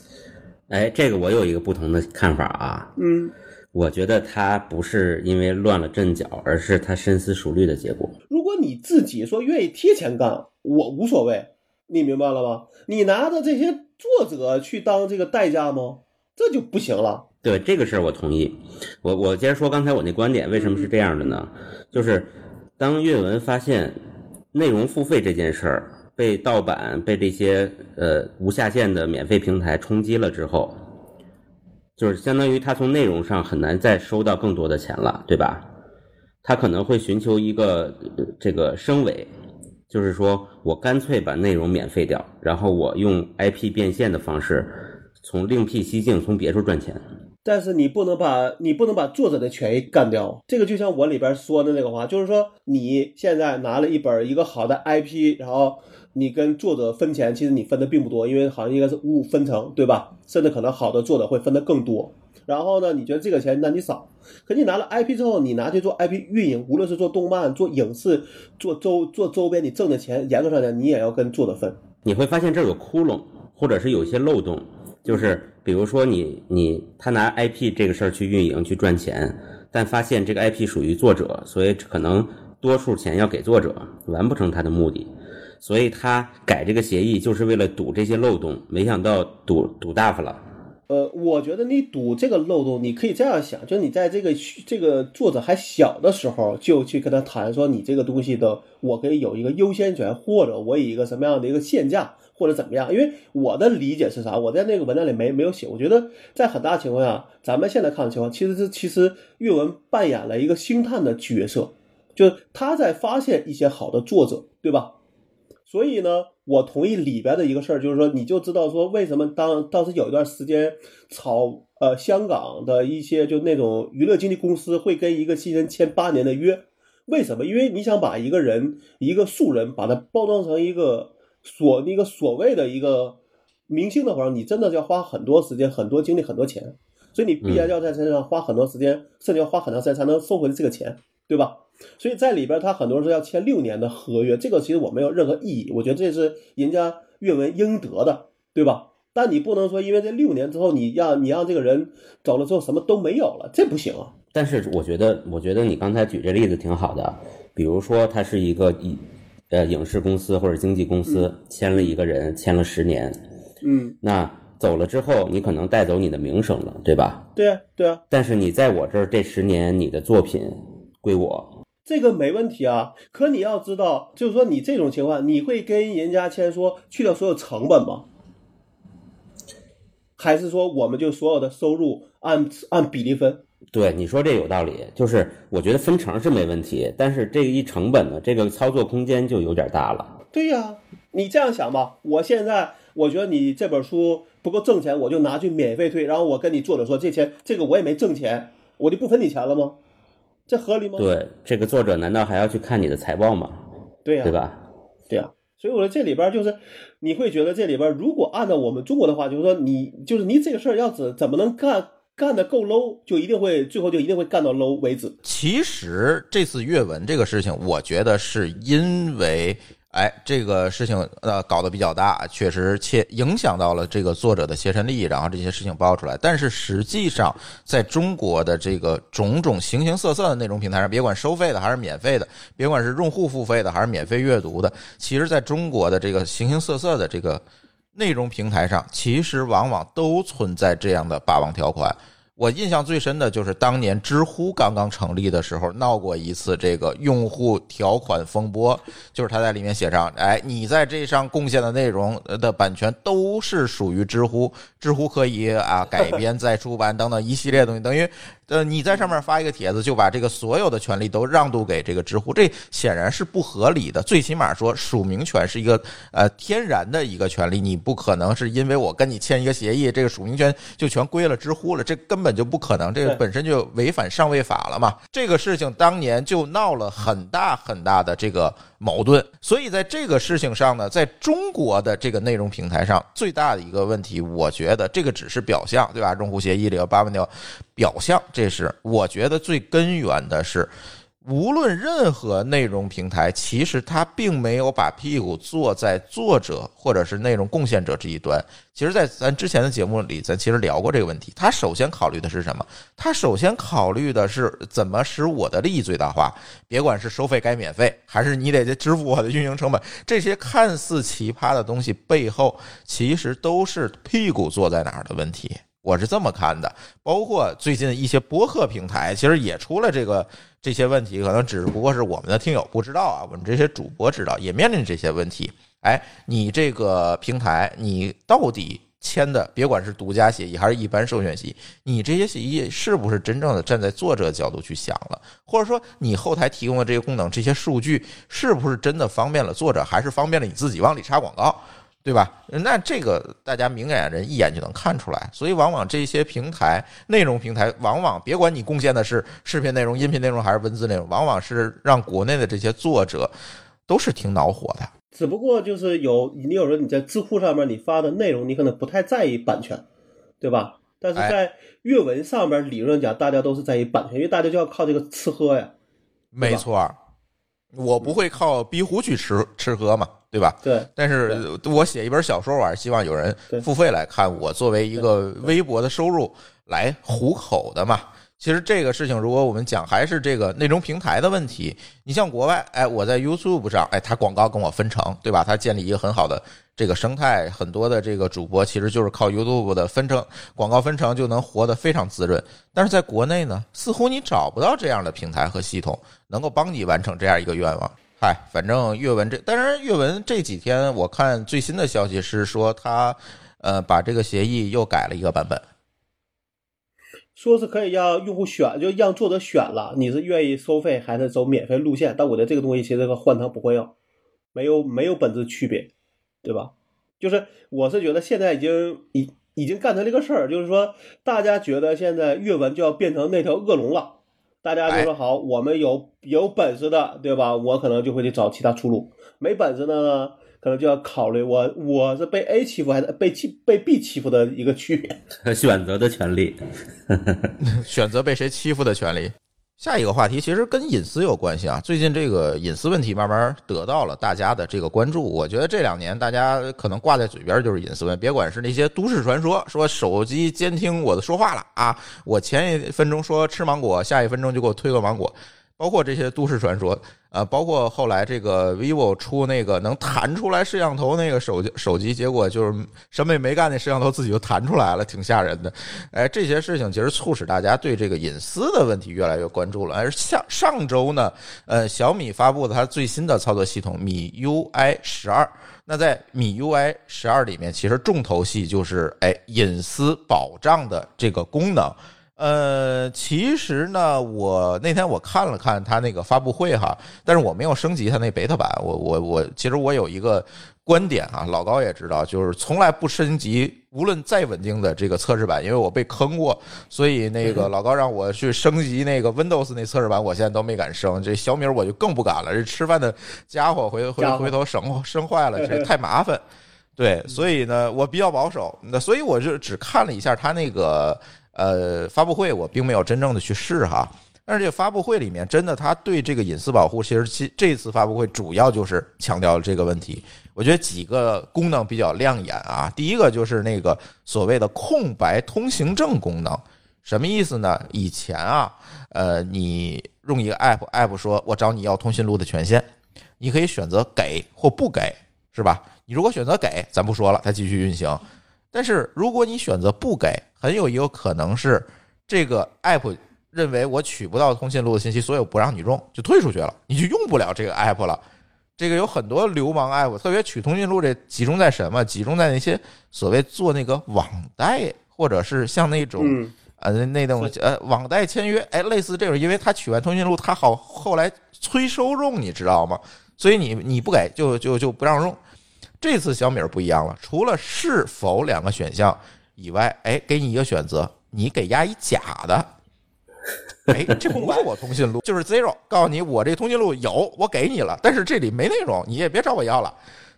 哎，这个我有一个不同的看法啊。嗯，我觉得他不是因为乱了阵脚，而是他深思熟虑的结果。如果你自己说愿意贴钱干，我无所谓，你明白了吗？你拿着这些作者去当这个代价吗？这就不行了。对这个事儿我同意。我我接着说刚才我那观点，为什么是这样的呢？就是。当阅文发现内容付费这件事儿被盗版、被这些呃无下限的免费平台冲击了之后，就是相当于他从内容上很难再收到更多的钱了，对吧？他可能会寻求一个这个升维，就是说我干脆把内容免费掉，然后我用 IP 变现的方式从另辟蹊径，从别处赚钱。但是你不能把你不能把作者的权益干掉，这个就像我里边说的那个话，就是说你现在拿了一本一个好的 IP，然后你跟作者分钱，其实你分的并不多，因为好像应该是五五分成，对吧？甚至可能好的作者会分的更多。然后呢，你觉得这个钱那你少，可你拿了 IP 之后，你拿去做 IP 运营，无论是做动漫、做影视、做周做周边，你挣的钱严格上讲，你也要跟作者分。你会发现这有窟窿，或者是有一些漏洞。就是比如说你你他拿 IP 这个事儿去运营去赚钱，但发现这个 IP 属于作者，所以可能多数钱要给作者，完不成他的目的，所以他改这个协议就是为了堵这些漏洞，没想到堵堵大发了。呃，我觉得你堵这个漏洞，你可以这样想，就你在这个这个作者还小的时候就去跟他谈说，你这个东西的我可以有一个优先权，或者我以一个什么样的一个限价。或者怎么样？因为我的理解是啥？我在那个文章里没没有写。我觉得在很大情况下，咱们现在看的情况，其实是其实阅文扮演了一个星探的角色，就是他在发现一些好的作者，对吧？所以呢，我同意里边的一个事儿，就是说，你就知道说为什么当当时有一段时间炒呃香港的一些就那种娱乐经纪公司会跟一个新人签八年的约，为什么？因为你想把一个人一个素人把他包装成一个。所那个所谓的一个明星的话，你真的要花很多时间、很多精力、很多钱，所以你必然要在身上花很多时间，甚至要花很长时间才能收回这个钱，对吧？所以在里边，他很多是要签六年的合约，这个其实我没有任何异议，我觉得这是人家阅文应得的，对吧？但你不能说因为这六年之后，你让你让这个人走了之后什么都没有了，这不行啊。但是我觉得，我觉得你刚才举这例子挺好的，比如说他是一个以。呃，影视公司或者经纪公司签了一个人，签了十年，嗯，那走了之后，你可能带走你的名声了，对吧？对啊，对啊。但是你在我这儿这十年，你的作品归我，这个没问题啊。可你要知道，就是说你这种情况，你会跟人家签说去掉所有成本吗？还是说我们就所有的收入按按比例分？对你说这有道理，就是我觉得分成是没问题，但是这一成本呢，这个操作空间就有点大了。对呀，你这样想吧，我现在我觉得你这本书不够挣钱，我就拿去免费退，然后我跟你作者说这钱这个我也没挣钱，我就不分你钱了吗？这合理吗？对，这个作者难道还要去看你的财报吗？对呀，对吧？对呀，所以我说这里边就是你会觉得这里边如果按照我们中国的话，就是说你就是你这个事儿要怎怎么能干干的够 low，就一定会最后就一定会干到 low 为止。其实这次阅文这个事情，我觉得是因为。哎，这个事情呃搞得比较大，确实切影响到了这个作者的切身利益，然后这些事情爆出来。但是实际上，在中国的这个种种形形色色的内容平台上，别管收费的还是免费的，别管是用户付费的还是免费阅读的，其实在中国的这个形形色色的这个内容平台上，其实往往都存在这样的霸王条款。我印象最深的就是当年知乎刚刚成立的时候，闹过一次这个用户条款风波，就是他在里面写上，哎，你在这上贡献的内容的版权都是属于知乎，知乎可以啊改编再出版等等一系列东西，等于。呃，你在上面发一个帖子，就把这个所有的权利都让渡给这个知乎，这显然是不合理的。最起码说，署名权是一个呃天然的一个权利，你不可能是因为我跟你签一个协议，这个署名权就全归了知乎了，这根本就不可能，这个本身就违反上位法了嘛。这个事情当年就闹了很大很大的这个。矛盾，所以在这个事情上呢，在中国的这个内容平台上，最大的一个问题，我觉得这个只是表象，对吧？用户协议里有八万条表象，这是我觉得最根源的是。无论任何内容平台，其实它并没有把屁股坐在作者或者是内容贡献者这一端。其实，在咱之前的节目里，咱其实聊过这个问题。他首先考虑的是什么？他首先考虑的是怎么使我的利益最大化。别管是收费该免费，还是你得支付我的运营成本，这些看似奇葩的东西背后，其实都是屁股坐在哪儿的问题。我是这么看的。包括最近一些播客平台，其实也出了这个。这些问题可能只不过是我们的听友不知道啊，我们这些主播知道，也面临这些问题。哎，你这个平台，你到底签的，别管是独家协议还是一般授权协议，你这些协议是不是真正的站在作者角度去想了？或者说，你后台提供的这些功能、这些数据，是不是真的方便了作者，还是方便了你自己往里插广告？对吧？那这个大家明眼人一眼就能看出来，所以往往这些平台、内容平台，往往别管你贡献的是视频内容、音频内容还是文字内容，往往是让国内的这些作者都是挺恼火的。只不过就是有你有时候你在知乎上面你发的内容，你可能不太在意版权，对吧？但是在阅文上面，理论讲大家都是在意版权，因为大家就要靠这个吃喝呀。没错，我不会靠逼呼去吃吃喝嘛。对吧？对。但是我写一本小说，我还是希望有人付费来看。我作为一个微薄的收入来糊口的嘛。其实这个事情，如果我们讲还是这个内容平台的问题，你像国外，哎，我在 YouTube 上，哎，他广告跟我分成，对吧？他建立一个很好的这个生态，很多的这个主播其实就是靠 YouTube 的分成广告分成就能活得非常滋润。但是在国内呢，似乎你找不到这样的平台和系统能够帮你完成这样一个愿望。嗨，反正阅文这，当然阅文这几天我看最新的消息是说他，呃，把这个协议又改了一个版本，说是可以让用户选，就让作者选了，你是愿意收费还是走免费路线？但我觉得这个东西其实和换汤不换药，没有没有本质区别，对吧？就是我是觉得现在已经已已经干成这个事儿，就是说大家觉得现在阅文就要变成那条恶龙了。大家就说好，我们有有本事的，对吧？我可能就会去找其他出路。没本事的呢，可能就要考虑我我是被 A 欺负还是被欺被 B 欺负的一个区别。[laughs] 选择的权利，[laughs] 选择被谁欺负的权利。下一个话题其实跟隐私有关系啊，最近这个隐私问题慢慢得到了大家的这个关注。我觉得这两年大家可能挂在嘴边就是隐私问，别管是那些都市传说，说手机监听我的说话了啊，我前一分钟说吃芒果，下一分钟就给我推个芒果。包括这些都市传说，啊，包括后来这个 vivo 出那个能弹出来摄像头那个手机，手机结果就是什么也没干，那摄像头自己就弹出来了，挺吓人的。哎，这些事情其实促使大家对这个隐私的问题越来越关注了。而上上周呢，呃，小米发布了它最新的操作系统米 UI 十二。那在米 UI 十二里面，其实重头戏就是哎隐私保障的这个功能。呃，其实呢，我那天我看了看他那个发布会哈，但是我没有升级他那 beta 版。我我我，其实我有一个观点啊，老高也知道，就是从来不升级，无论再稳定的这个测试版，因为我被坑过，所以那个老高让我去升级那个 Windows 那测试版，我现在都没敢升。这小米我就更不敢了，这吃饭的家伙回回回头生生坏了，这 [laughs] 太麻烦。对，所以呢，我比较保守，那所以我就只看了一下他那个。呃，发布会我并没有真正的去试哈，但是这个发布会里面真的，他对这个隐私保护，其实其这次发布会主要就是强调了这个问题。我觉得几个功能比较亮眼啊，第一个就是那个所谓的空白通行证功能，什么意思呢？以前啊，呃，你用一个 app，app 说我找你要通讯录的权限，你可以选择给或不给，是吧？你如果选择给，咱不说了，它继续运行。但是如果你选择不给，很有一个可能是这个 app 认为我取不到通讯录的信息，所以我不让你用，就退出去了，你就用不了这个 app 了。这个有很多流氓 app，特别取通讯录，这集中在什么？集中在那些所谓做那个网贷，或者是像那种呃那种呃网贷签约，哎，类似这种，因为他取完通讯录，他好后来催收用，你知道吗？所以你你不给，就就就不让用。这次小米不一样了，除了是否两个选项以外，哎，给你一个选择，你给压一假的，哎，这不是我通讯录，就是 zero，告诉你我这通讯录有，我给你了，但是这里没内容，你也别找我要了，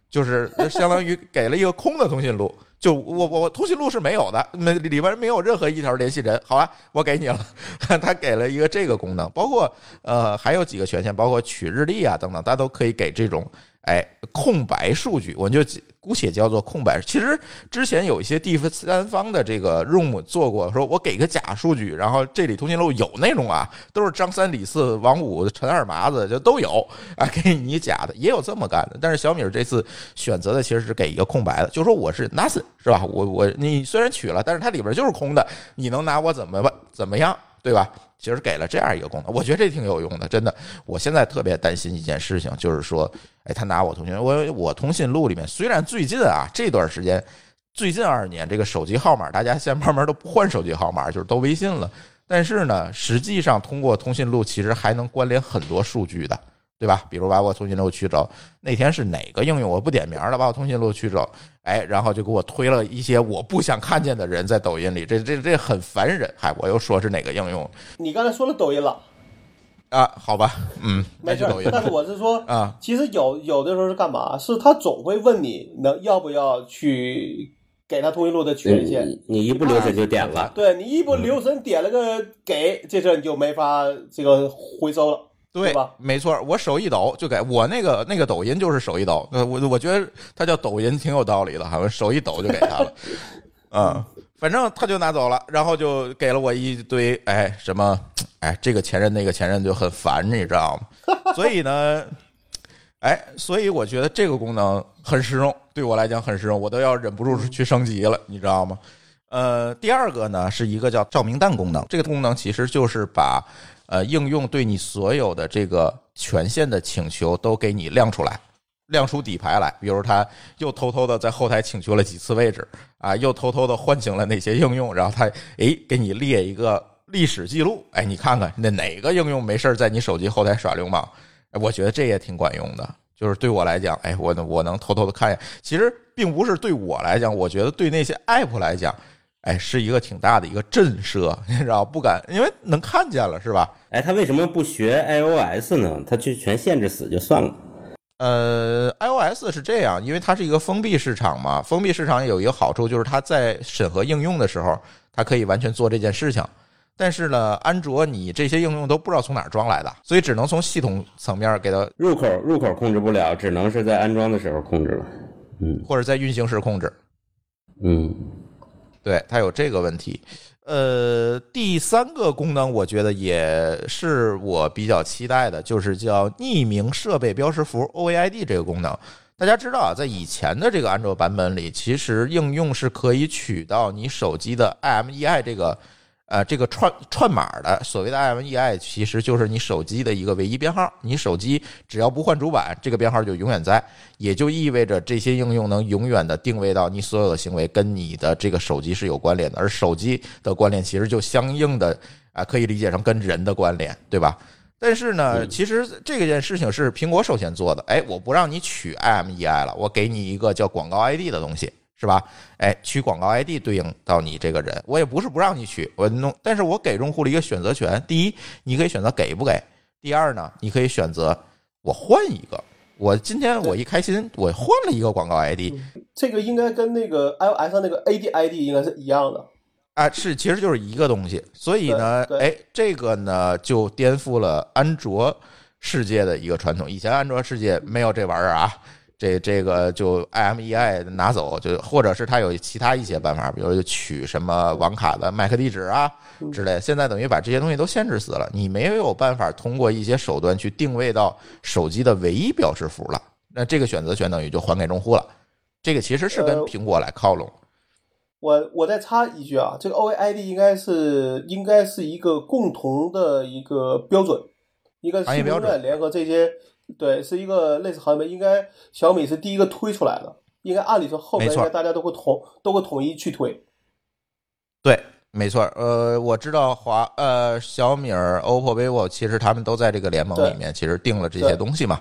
就是 [laughs] 相当于给了一个空的通讯录，就我我我通讯录是没有的，没里边没有任何一条联系人，好吧，我给你了，[laughs] 他给了一个这个功能，包括呃还有几个权限，包括取日历啊等等，他都可以给这种。哎，空白数据，我就姑且叫做空白。其实之前有一些第三方的这个 room 做过，说我给个假数据，然后这里通讯录有内容啊，都是张三李四王五陈二麻子就都有啊，[laughs] 给你假的，也有这么干的。但是小米这次选择的其实是给一个空白的，就说我是 nothing 是吧？我我你虽然取了，但是它里边就是空的，你能拿我怎么怎么样，对吧？其实给了这样一个功能，我觉得这挺有用的，真的。我现在特别担心一件事情，就是说，哎，他拿我通讯，我我通讯录里面，虽然最近啊这段时间，最近二年这个手机号码，大家现在慢慢都不换手机号码，就是都微信了，但是呢，实际上通过通讯录其实还能关联很多数据的。对吧？比如把我通讯录取走，那天是哪个应用？我不点名了，把我通讯录取走，哎，然后就给我推了一些我不想看见的人在抖音里，这这这很烦人。嗨，我又说是哪个应用？你刚才说了抖音了啊？好吧，嗯，没事。但是我是说啊，其实有有的时候是干嘛？是他总会问你能要不要去给他通讯录的权限，你一不留神就点了。对你一不留神点了个给，这事你就没法这个回收了。对，没错，我手一抖就给我那个那个抖音就是手一抖，我我觉得它叫抖音挺有道理的，好像手一抖就给他了，[laughs] 嗯，反正他就拿走了，然后就给了我一堆，哎，什么，哎，这个前任那个前任就很烦，你知道吗？[laughs] 所以呢，哎，所以我觉得这个功能很实用，对我来讲很实用，我都要忍不住去升级了，你知道吗？呃，第二个呢是一个叫照明弹功能，这个功能其实就是把。呃，应用对你所有的这个权限的请求都给你亮出来，亮出底牌来。比如他又偷偷的在后台请求了几次位置啊，又偷偷的唤醒了哪些应用，然后他诶给你列一个历史记录，哎，你看看那哪个应用没事在你手机后台耍流氓？我觉得这也挺管用的。就是对我来讲，哎，我我能偷偷的看一眼。其实并不是对我来讲，我觉得对那些 app 来讲。哎，是一个挺大的一个震慑，你知道不敢，因为能看见了，是吧？哎，他为什么不学 iOS 呢？他就全限制死就算了。呃，iOS 是这样，因为它是一个封闭市场嘛。封闭市场有一个好处，就是它在审核应用的时候，它可以完全做这件事情。但是呢，安卓你这些应用都不知道从哪儿装来的，所以只能从系统层面给它入口入口控制不了，只能是在安装的时候控制了。嗯，或者在运行时控制。嗯。对它有这个问题，呃，第三个功能我觉得也是我比较期待的，就是叫匿名设备标识符 OAID 这个功能。大家知道啊，在以前的这个安卓版本里，其实应用是可以取到你手机的 IMEI 这个呃，这个串串码的所谓的 IMEI，其实就是你手机的一个唯一编号。你手机只要不换主板，这个编号就永远在，也就意味着这些应用能永远的定位到你所有的行为跟你的这个手机是有关联的。而手机的关联其实就相应的啊，可以理解成跟人的关联，对吧？但是呢，其实这件事情是苹果首先做的。哎，我不让你取 IMEI 了，我给你一个叫广告 ID 的东西。是吧？哎，取广告 ID 对应到你这个人，我也不是不让你取，我弄，但是我给用户了一个选择权。第一，你可以选择给不给；第二呢，你可以选择我换一个。我今天我一开心，我换了一个广告 ID。这个应该跟那个 iOS 上那个 AD ID 应该是一样的。啊，是，其实就是一个东西。所以呢，哎，这个呢就颠覆了安卓世界的一个传统。以前安卓世界没有这玩意儿啊。这这个就 IMEI 拿走，就或者是他有其他一些办法，比如取什么网卡的 MAC 地址啊之类。现在等于把这些东西都限制死了，你没有办法通过一些手段去定位到手机的唯一标识符了。那这个选择权等于就还给用户了。这个其实是跟苹果来靠拢。我我再插一句啊，这个 OAID 应该是应该是一个共同的一个标准，一个行业标准联合这些。对，是一个类似行业，应该小米是第一个推出来的，应该按理说后面应该大家都会统都会统一去推。对，没错。呃，我知道华呃小米、OPPO、vivo 其实他们都在这个联盟里面，其实定了这些东西嘛。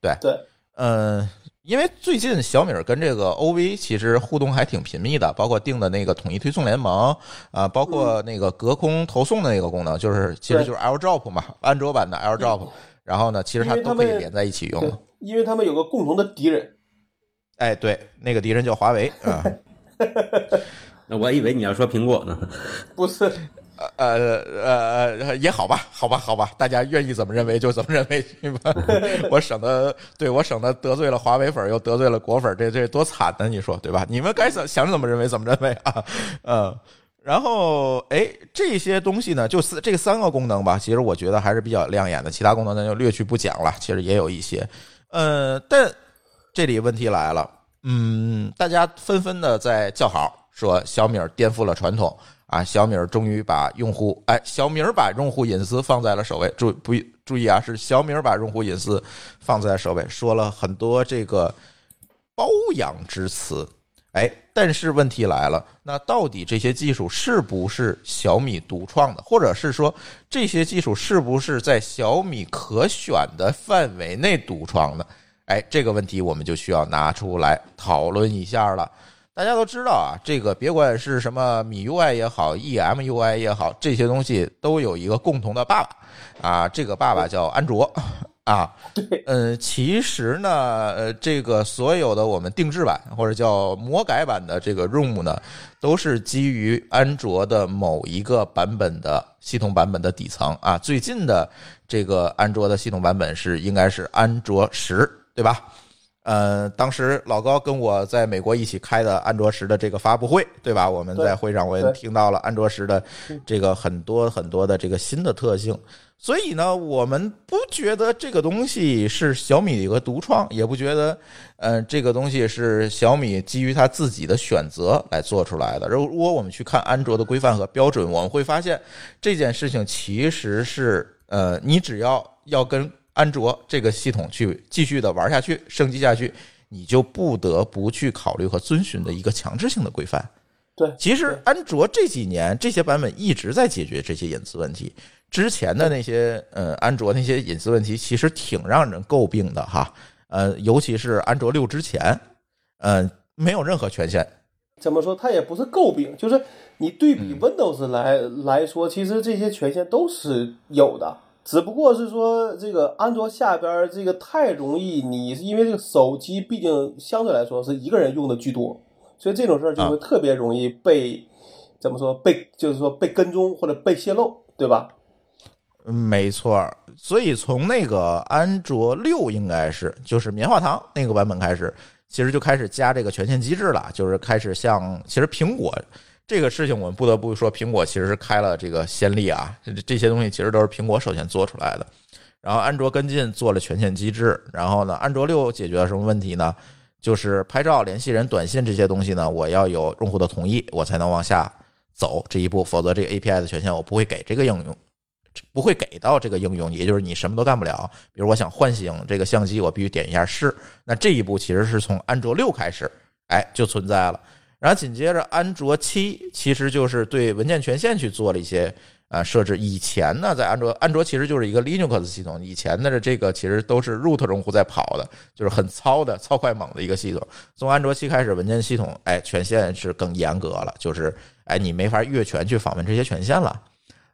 对对，嗯，因为最近小米跟这个 OV 其实互动还挺频密的，包括定的那个统一推送联盟啊，包括那个隔空投送的那个功能，就是其实就是 AirDrop 嘛，安卓版的 AirDrop。然后呢，其实它都可以连在一起用，因为他们有个共同的敌人。哎，对，那个敌人叫华为啊。[laughs] 那我以为你要说苹果呢。不是，呃呃呃，也好吧，好吧，好吧，大家愿意怎么认为就怎么认为，去 [laughs] 吧？[laughs] 我省得，对我省得得罪了华为粉，又得罪了果粉，这这多惨呢？你说对吧？你们该怎想怎么认为怎么认为啊？嗯。然后，哎，这些东西呢，就四这三个功能吧，其实我觉得还是比较亮眼的。其他功能咱就略去不讲了。其实也有一些，呃，但这里问题来了，嗯，大家纷纷的在叫好，说小米颠覆了传统啊，小米终于把用户，哎，小米把用户隐私放在了首位。注不注意啊？是小米把用户隐私放在首位，说了很多这个褒扬之词。哎，但是问题来了，那到底这些技术是不是小米独创的，或者是说这些技术是不是在小米可选的范围内独创的？哎，这个问题我们就需要拿出来讨论一下了。大家都知道啊，这个别管是什么米 UI 也好，EMUI 也好，这些东西都有一个共同的爸爸啊，这个爸爸叫安卓。啊，对，嗯，其实呢，呃，这个所有的我们定制版或者叫魔改版的这个 ROM 呢，都是基于安卓的某一个版本的系统版本的底层啊。最近的这个安卓的系统版本是应该是安卓十，对吧？呃，当时老高跟我在美国一起开的安卓十的这个发布会，对吧？我们在会上我也听到了安卓十的这个很多很多的这个新的特性。所以呢，我们不觉得这个东西是小米的一个独创，也不觉得，呃，这个东西是小米基于它自己的选择来做出来的。如如果我们去看安卓的规范和标准，我们会发现这件事情其实是，呃，你只要要跟安卓这个系统去继续的玩下去、升级下去，你就不得不去考虑和遵循的一个强制性的规范。对，其实安卓这几年这些版本一直在解决这些隐私问题。之前的那些呃，安卓那些隐私问题其实挺让人诟病的哈，呃，尤其是安卓六之前，嗯，没有任何权限。怎么说？它也不是诟病，就是你对比 Windows 来来说，其实这些权限都是有的，只不过是说这个安卓下边这个太容易，你因为这个手机毕竟相对来说是一个人用的居多，所以这种事儿就会特别容易被怎么说？被就是说被跟踪或者被泄露，对吧？没错，所以从那个安卓六应该是就是棉花糖那个版本开始，其实就开始加这个权限机制了，就是开始像其实苹果这个事情，我们不得不说，苹果其实是开了这个先例啊，这些东西其实都是苹果首先做出来的，然后安卓跟进做了权限机制，然后呢，安卓六解决了什么问题呢？就是拍照、联系人、短信这些东西呢，我要有用户的同意，我才能往下走这一步，否则这个 API 的权限我不会给这个应用，不会给到这个应用，也就是你什么都干不了。比如我想唤醒这个相机，我必须点一下是。那这一步其实是从安卓六开始，哎，就存在了。然后紧接着安卓七其实就是对文件权限去做了一些。啊，设置以前呢，在安卓，安卓其实就是一个 Linux 系统。以前的这个其实都是 root 用户在跑的，就是很糙的、糙快猛的一个系统。从安卓七开始，文件系统哎权限是更严格了，就是哎你没法越权去访问这些权限了。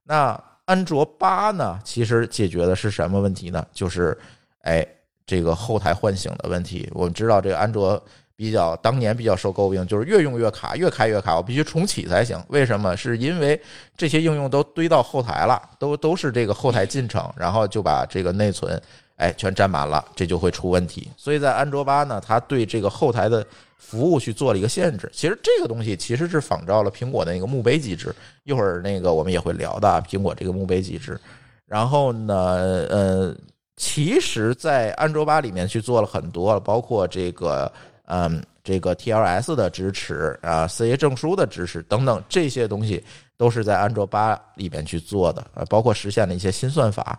那安卓八呢，其实解决的是什么问题呢？就是哎这个后台唤醒的问题。我们知道这个安卓。比较当年比较受诟病，就是越用越卡，越开越卡，我必须重启才行。为什么？是因为这些应用都堆到后台了，都都是这个后台进程，然后就把这个内存，哎，全占满了，这就会出问题。所以在安卓八呢，它对这个后台的服务去做了一个限制。其实这个东西其实是仿照了苹果的那个墓碑机制，一会儿那个我们也会聊的苹果这个墓碑机制。然后呢，呃，其实，在安卓八里面去做了很多，包括这个。嗯，这个 TLS 的支持啊，CA 证书的支持等等这些东西都是在安卓八里边去做的啊，包括实现了一些新算法。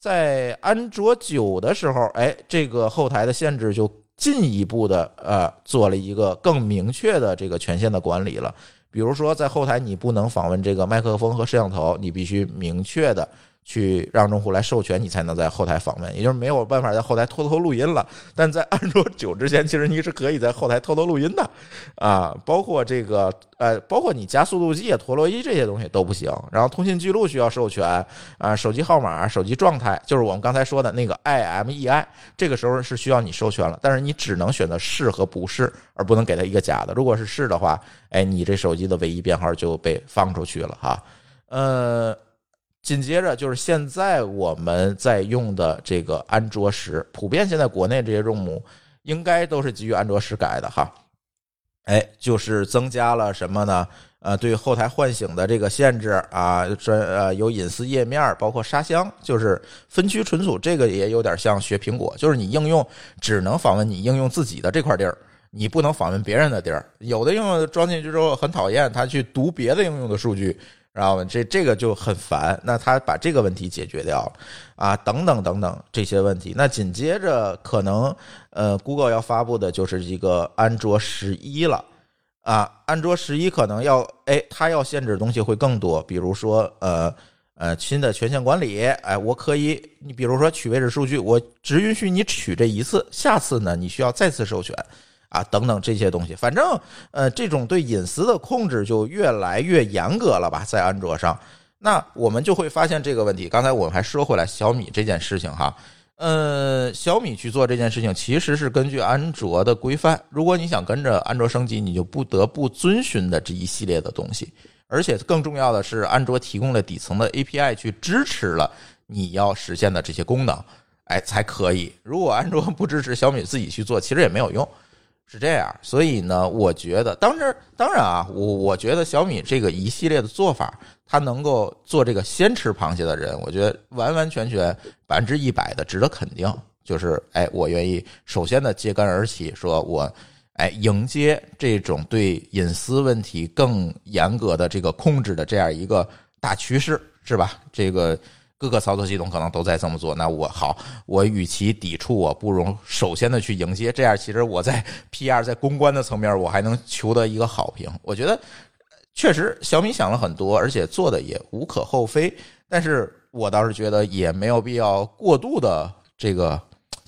在安卓九的时候，哎，这个后台的限制就进一步的呃做了一个更明确的这个权限的管理了。比如说，在后台你不能访问这个麦克风和摄像头，你必须明确的。去让用户来授权，你才能在后台访问，也就是没有办法在后台偷偷录音了。但在安卓九之前，其实你是可以在后台偷偷录音的，啊，包括这个呃，包括你加速度计、陀螺仪这些东西都不行。然后通信记录需要授权啊，手机号码、手机状态，就是我们刚才说的那个 IMEI，这个时候是需要你授权了，但是你只能选择是和不是，而不能给他一个假的。如果是是的话，哎，你这手机的唯一编号就被放出去了哈，呃。紧接着就是现在我们在用的这个安卓十，普遍现在国内这些 ROM 应该都是基于安卓十改的哈。哎，就是增加了什么呢？呃，对后台唤醒的这个限制啊，专呃有隐私页面，包括沙箱，就是分区存储，这个也有点像学苹果，就是你应用只能访问你应用自己的这块地儿，你不能访问别人的地儿。有的应用装进去之后很讨厌，它去读别的应用的数据。然后这这个就很烦，那他把这个问题解决掉了啊，等等等等这些问题。那紧接着可能呃，Google 要发布的就是一个安卓十一了啊，安卓十一可能要哎，它要限制的东西会更多，比如说呃呃新的权限管理，哎，我可以你比如说取位置数据，我只允许你取这一次，下次呢你需要再次授权。啊，等等这些东西，反正呃，这种对隐私的控制就越来越严格了吧，在安卓上，那我们就会发现这个问题。刚才我们还说回来小米这件事情哈，呃，小米去做这件事情其实是根据安卓的规范，如果你想跟着安卓升级，你就不得不遵循的这一系列的东西，而且更重要的是，安卓提供了底层的 API 去支持了你要实现的这些功能，哎，才可以。如果安卓不支持，小米自己去做，其实也没有用。是这样，所以呢，我觉得，当然，当然啊，我我觉得小米这个一系列的做法，它能够做这个先吃螃蟹的人，我觉得完完全全百分之一百的值得肯定。就是，哎，我愿意首先的揭竿而起，说我，哎，迎接这种对隐私问题更严格的这个控制的这样一个大趋势，是吧？这个。各个操作系统可能都在这么做，那我好，我与其抵触，我不如首先的去迎接，这样其实我在 PR 在公关的层面，我还能求得一个好评。我觉得确实小米想了很多，而且做的也无可厚非，但是我倒是觉得也没有必要过度的这个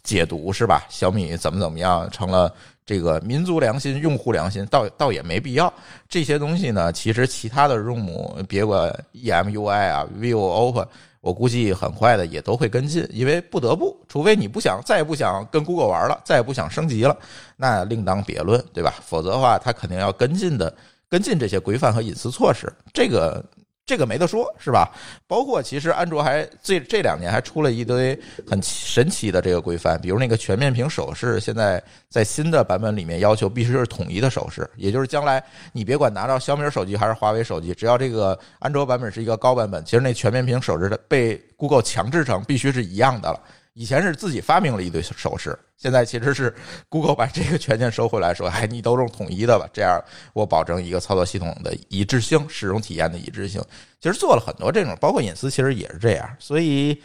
解读，是吧？小米怎么怎么样成了这个民族良心、用户良心，倒倒也没必要。这些东西呢，其实其他的 ROM，别管 EMUI 啊、vivo、OPPO。我估计很快的也都会跟进，因为不得不，除非你不想再也不想跟 Google 玩了，再也不想升级了，那另当别论，对吧？否则的话，他肯定要跟进的，跟进这些规范和隐私措施，这个。这个没得说，是吧？包括其实安卓还这这两年还出了一堆很神奇的这个规范，比如那个全面屏手势，现在在新的版本里面要求必须是统一的手势，也就是将来你别管拿到小米手机还是华为手机，只要这个安卓版本是一个高版本，其实那全面屏手势的被 Google 强制成必须是一样的了。以前是自己发明了一堆手势，现在其实是 Google 把这个权限收回来，说，哎，你都用统一的吧，这样我保证一个操作系统的一致性，使用体验的一致性。其实做了很多这种，包括隐私，其实也是这样，所以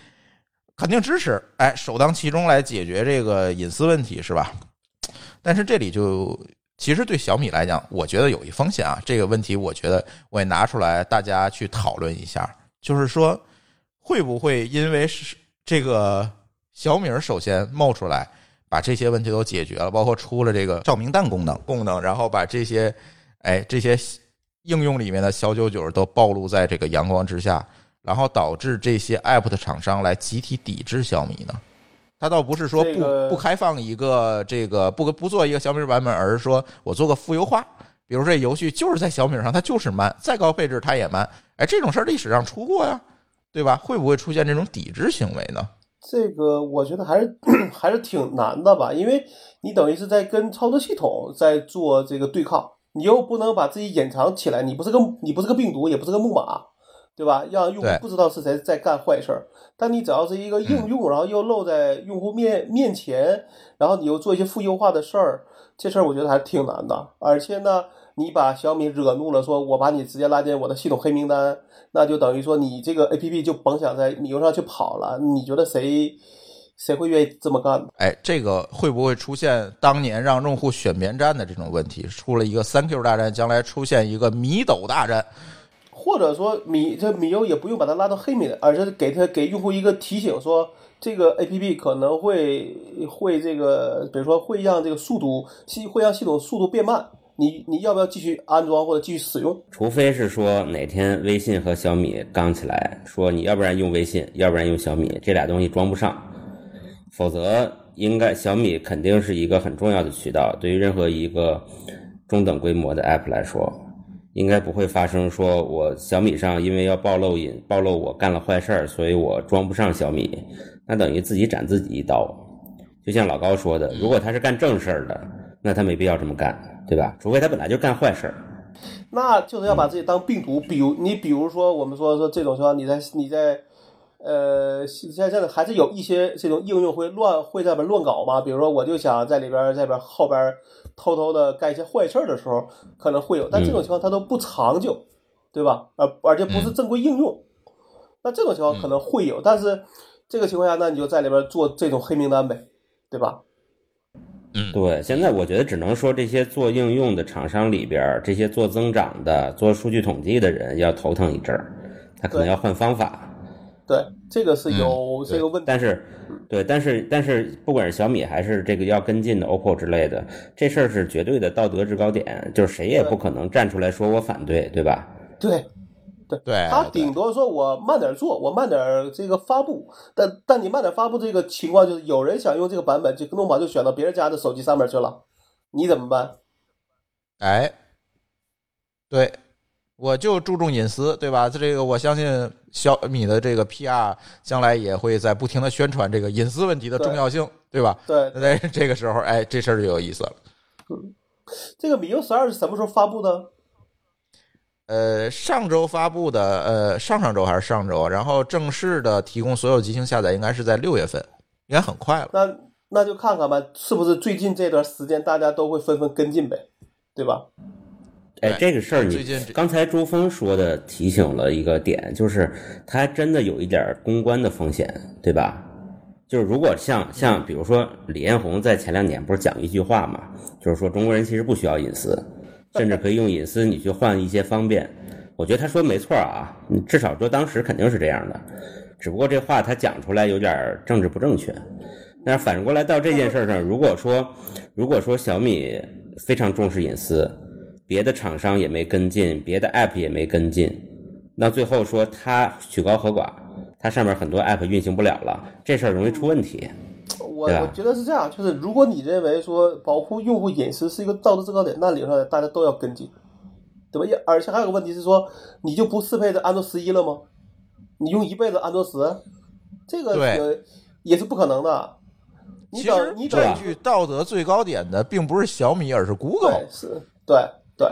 肯定支持，哎，首当其冲来解决这个隐私问题，是吧？但是这里就其实对小米来讲，我觉得有一风险啊，这个问题我觉得我也拿出来大家去讨论一下，就是说会不会因为是这个。小米首先冒出来，把这些问题都解决了，包括出了这个照明弹功能功能，然后把这些，哎，这些应用里面的小九九都暴露在这个阳光之下，然后导致这些 App 的厂商来集体抵制小米呢？他倒不是说不不开放一个这个不不做一个小米版本，而是说我做个负优化，比如这游戏就是在小米上它就是慢，再高配置它也慢，哎，这种事儿历史上出过呀，对吧？会不会出现这种抵制行为呢？这个我觉得还是 [clears throat] 还是挺难的吧，因为你等于是在跟操作系统在做这个对抗，你又不能把自己隐藏起来，你不是个你不是个病毒，也不是个木马，对吧？让用户不知道是谁在干坏事儿。但你只要是一个应用，然后又露在用户面面前，然后你又做一些负优化的事儿，这事儿我觉得还是挺难的。而且呢。你把小米惹怒了，说我把你直接拉进我的系统黑名单，那就等于说你这个 A P P 就甭想在米游上去跑了。你觉得谁谁会愿意这么干？哎，这个会不会出现当年让用户选边站的这种问题？出了一个三 Q 大战，将来出现一个米斗大战，或者说米这米游也不用把它拉到黑名单，而是给他给用户一个提醒，说这个 A P P 可能会会这个，比如说会让这个速度系会让系统速度变慢。你你要不要继续安装或者继续使用？除非是说哪天微信和小米刚起来，说你要不然用微信，要不然用小米，这俩东西装不上，否则应该小米肯定是一个很重要的渠道。对于任何一个中等规模的 app 来说，应该不会发生说我小米上因为要暴露隐暴露我干了坏事儿，所以我装不上小米，那等于自己斩自己一刀。就像老高说的，如果他是干正事儿的，那他没必要这么干。对吧？除非他本来就干坏事儿，那就是要把自己当病毒。比如你，比如说我们说说这种情况，你在你在呃，现在还是有一些这种应用会乱会在边乱搞嘛。比如说，我就想在里边在边后边偷偷的干一些坏事儿的时候，可能会有。但这种情况它都不长久，对吧？而而且不是正规应用，那这种情况可能会有。但是这个情况下，那你就在里边做这种黑名单呗，对吧？嗯，对，现在我觉得只能说这些做应用的厂商里边，这些做增长的、做数据统计的人要头疼一阵儿，他可能要换方法。对，这个是有这个问题。但是，对，但是但是，不管是小米还是这个要跟进的 OPPO 之类的，这事儿是绝对的道德制高点，就是谁也不可能站出来说我反对，对吧？对。对对，他顶多说我慢点做，我慢点这个发布，但但你慢点发布这个情况就是有人想用这个版本，就弄把就选到别人家的手机上面去了，你怎么办？哎，对，我就注重隐私，对吧？这个我相信小米的这个 PR 将来也会在不停的宣传这个隐私问题的重要性，对吧？对，在这个时候，哎，这事儿就有意思了。嗯，这个米 U 十二是什么时候发布的？呃，上周发布的，呃，上上周还是上周，然后正式的提供所有机型下载，应该是在六月份，应该很快了。那那就看看吧，是不是最近这段时间大家都会纷纷跟进呗，对吧？哎，这个事儿你刚才朱峰说的提醒了一个点，就是它真的有一点公关的风险，对吧？就是如果像像比如说李彦宏在前两年不是讲一句话嘛，就是说中国人其实不需要隐私。[laughs] 甚至可以用隐私，你去换一些方便。我觉得他说没错啊，至少说当时肯定是这样的。只不过这话他讲出来有点政治不正确。但是反过来到这件事上，如果说如果说小米非常重视隐私，别的厂商也没跟进，别的 App 也没跟进，那最后说他曲高和寡，他上面很多 App 运行不了了，这事儿容易出问题。我我觉得是这样，就是如果你认为说保护用户隐私是一个道德制高点，那理论上大家都要跟进，对吧？而且还有个问题是说，你就不适配的安卓十一了吗？你用一辈子安卓十，这个也也是不可能的。其实你这句道德最高点的并不是小米，而是 Google。对，是，对对。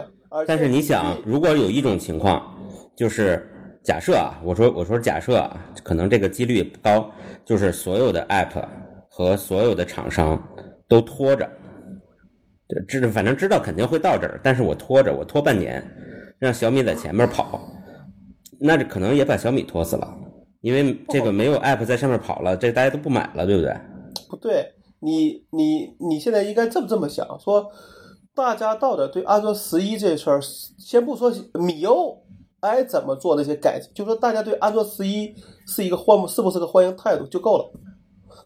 但是你想，如果有一种情况，就是假设啊，我说我说假设啊，可能这个几率不高，就是所有的 App 和所有的厂商都拖着，知反正知道肯定会到这儿，但是我拖着，我拖半年，让小米在前面跑，那这可能也把小米拖死了，因为这个没有 App 在上面跑了，这大家都不买了，对不对？不对，你你你现在应该这么这么想，说大家到底对安卓十一这事儿，先不说米 U。该怎么做那些改进？就说大家对安卓十一是一个欢，是不是个欢迎态度就够了。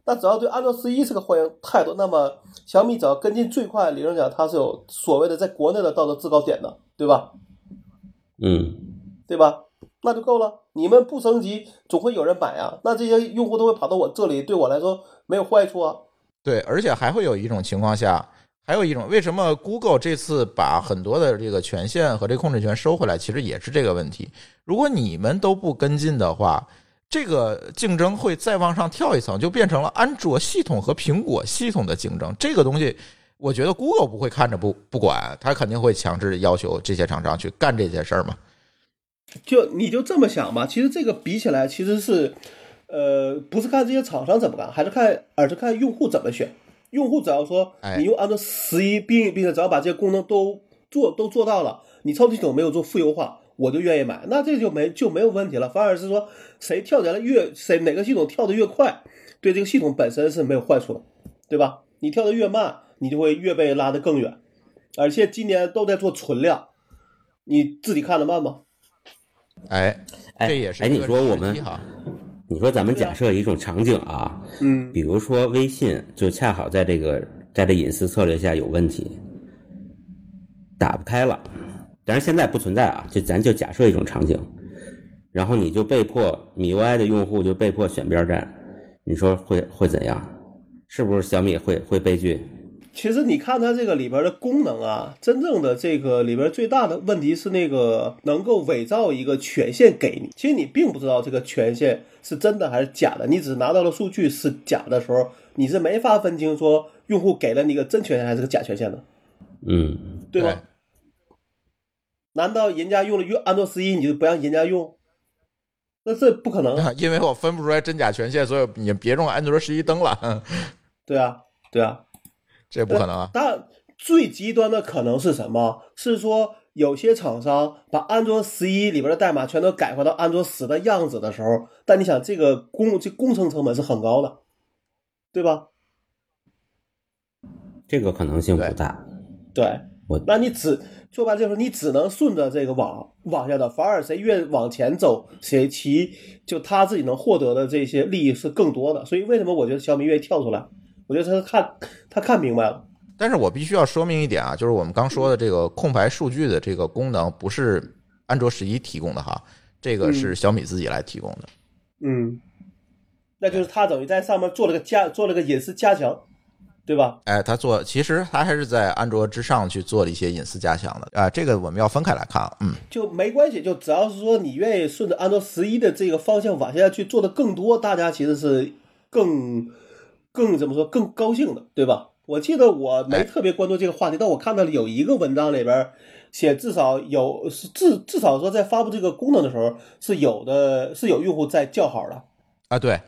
那只要对安卓十一是个欢迎态度，那么小米只要跟进最快，理论讲它是有所谓的在国内的道德制高点的，对吧？嗯，对吧？那就够了。你们不升级，总会有人买啊。那这些用户都会跑到我这里，对我来说没有坏处啊。对，而且还会有一种情况下。还有一种，为什么 Google 这次把很多的这个权限和这控制权收回来，其实也是这个问题。如果你们都不跟进的话，这个竞争会再往上跳一层，就变成了安卓系统和苹果系统的竞争。这个东西，我觉得 Google 不会看着不不管，他肯定会强制要求这些厂商去干这些事儿嘛。就你就这么想吧，其实这个比起来，其实是，呃，不是看这些厂商怎么干，还是看，而是看用户怎么选。用户只要说你用安卓十一，并并且只要把这些功能都做都做到了，你操作系统没有做负优化，我就愿意买，那这就没就没有问题了。反而是说谁跳起来越谁哪个系统跳的越快，对这个系统本身是没有坏处的，对吧？你跳的越慢，你就会越被拉得更远。而且今年都在做存量，你自己看得慢吗？哎，这也是哎，你说我们。你说咱们假设一种场景啊，嗯，比如说微信就恰好在这个在这隐私策略下有问题，打不开了，但是现在不存在啊，就咱就假设一种场景，然后你就被迫米 UI 的用户就被迫选边站，你说会会怎样？是不是小米会会悲剧？其实你看它这个里边的功能啊，真正的这个里边最大的问题是那个能够伪造一个权限给你。其实你并不知道这个权限是真的还是假的，你只拿到了数据是假的时候，你是没法分清说用户给了你一个真权限还是个假权限的。嗯，对吧？难道人家用了用安卓十一，你就不让人家用？那这不可能，因为我分不出来真假权限，所以你别用安卓十一登了。[laughs] 对啊，对啊。这不可能啊！但最极端的可能是什么？是说有些厂商把安卓十一里边的代码全都改回到安卓十的样子的时候，但你想，这个工这工程成本是很高的，对吧？这个可能性不大。对，我那你只说白了就是你只能顺着这个网往下的，反而谁越往前走，谁其就他自己能获得的这些利益是更多的。所以为什么我觉得小米愿意跳出来？我觉得他看他看明白了，但是我必须要说明一点啊，就是我们刚说的这个空白数据的这个功能不是安卓十一提供的哈，这个是小米自己来提供的。嗯，那就是他等于在上面做了个加，做了个隐私加强，对吧？哎，他做其实他还是在安卓之上去做了一些隐私加强的啊，这个我们要分开来看啊。嗯，就没关系，就只要是说你愿意顺着安卓十一的这个方向往下去做的更多，大家其实是更。更怎么说更高兴的，对吧？我记得我没特别关注这个话题，但我看到了有一个文章里边写，至少有是至至少说在发布这个功能的时候是有的，是有用户在叫好的啊。对，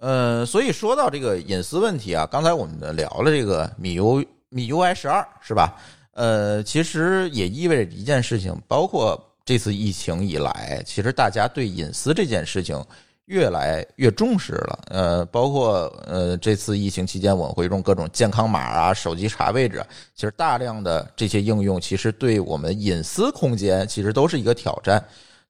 嗯，所以说到这个隐私问题啊，刚才我们聊了这个米 U 米 UI 十二是吧？呃，其实也意味着一件事情，包括这次疫情以来，其实大家对隐私这件事情。越来越重视了，呃，包括呃这次疫情期间，我们会用各种健康码啊、手机查位置，其实大量的这些应用，其实对我们隐私空间其实都是一个挑战。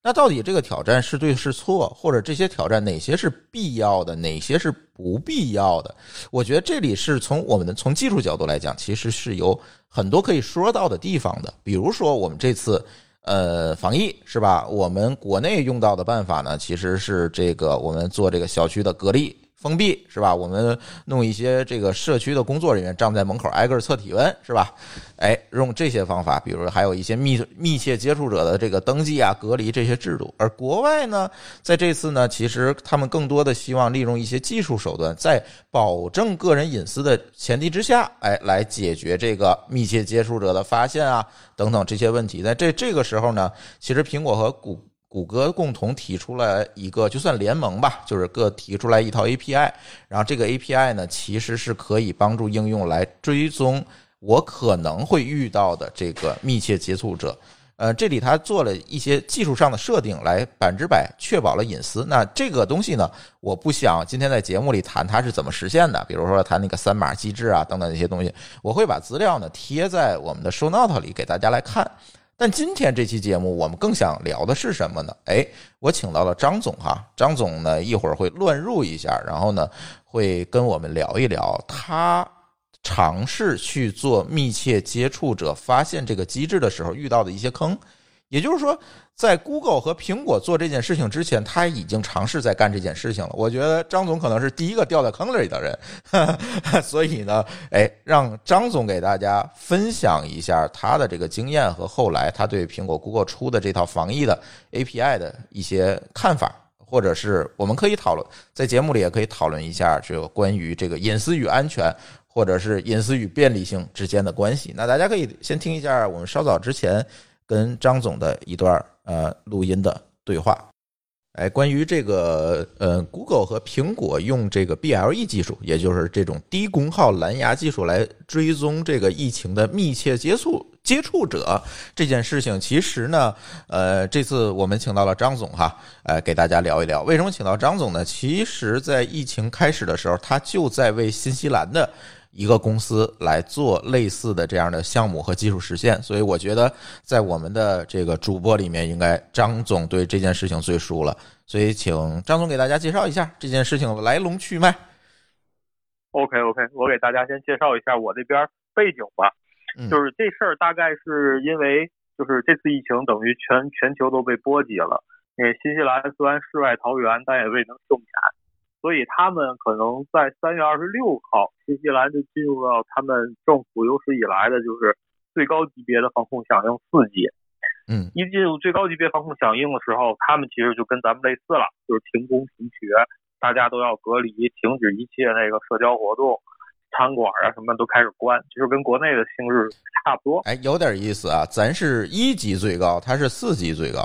那到底这个挑战是对是错，或者这些挑战哪些是必要的，哪些是不必要的？我觉得这里是从我们的从技术角度来讲，其实是有很多可以说到的地方的。比如说我们这次。呃，防疫是吧？我们国内用到的办法呢，其实是这个，我们做这个小区的隔离。封闭是吧？我们弄一些这个社区的工作人员站在门口挨个测体温是吧？哎，用这些方法，比如还有一些密密切接触者的这个登记啊、隔离这些制度。而国外呢，在这次呢，其实他们更多的希望利用一些技术手段，在保证个人隐私的前提之下，哎，来解决这个密切接触者的发现啊等等这些问题。在这这个时候呢，其实苹果和谷谷歌共同提出了一个，就算联盟吧，就是各提出来一套 API，然后这个 API 呢，其实是可以帮助应用来追踪我可能会遇到的这个密切接触者。呃，这里他做了一些技术上的设定，来百分之百确保了隐私。那这个东西呢，我不想今天在节目里谈它是怎么实现的，比如说谈那个三码机制啊等等一些东西，我会把资料呢贴在我们的 show note 里给大家来看。但今天这期节目，我们更想聊的是什么呢？哎，我请到了张总哈，张总呢一会儿会乱入一下，然后呢会跟我们聊一聊他。尝试去做密切接触者发现这个机制的时候遇到的一些坑，也就是说，在 Google 和苹果做这件事情之前，他已经尝试在干这件事情了。我觉得张总可能是第一个掉在坑里的人，[laughs] 所以呢，哎，让张总给大家分享一下他的这个经验和后来他对苹果、Google 出的这套防疫的 API 的一些看法，或者是我们可以讨论在节目里也可以讨论一下这个关于这个隐私与安全。或者是隐私与便利性之间的关系，那大家可以先听一下我们稍早之前跟张总的一段呃录音的对话。哎，关于这个呃，Google 和苹果用这个 BLE 技术，也就是这种低功耗蓝牙技术来追踪这个疫情的密切接触接触者这件事情，其实呢，呃，这次我们请到了张总哈，呃，给大家聊一聊。为什么请到张总呢？其实，在疫情开始的时候，他就在为新西兰的。一个公司来做类似的这样的项目和技术实现，所以我觉得在我们的这个主播里面，应该张总对这件事情最熟了。所以，请张总给大家介绍一下这件事情的来龙去脉。OK OK，我给大家先介绍一下我这边背景吧。就是这事儿大概是因为，就是这次疫情等于全全球都被波及了。因为新西兰虽然世外桃源，但也未能幸免。所以他们可能在三月二十六号，新西兰就进入到他们政府有史以来的就是最高级别的防控响应四级。嗯，一进入最高级别防控响应的时候，他们其实就跟咱们类似了，就是停工停学，大家都要隔离，停止一切那个社交活动，餐馆啊什么都开始关，其实跟国内的性质差不多。哎，有点意思啊，咱是一级最高，他是四级最高。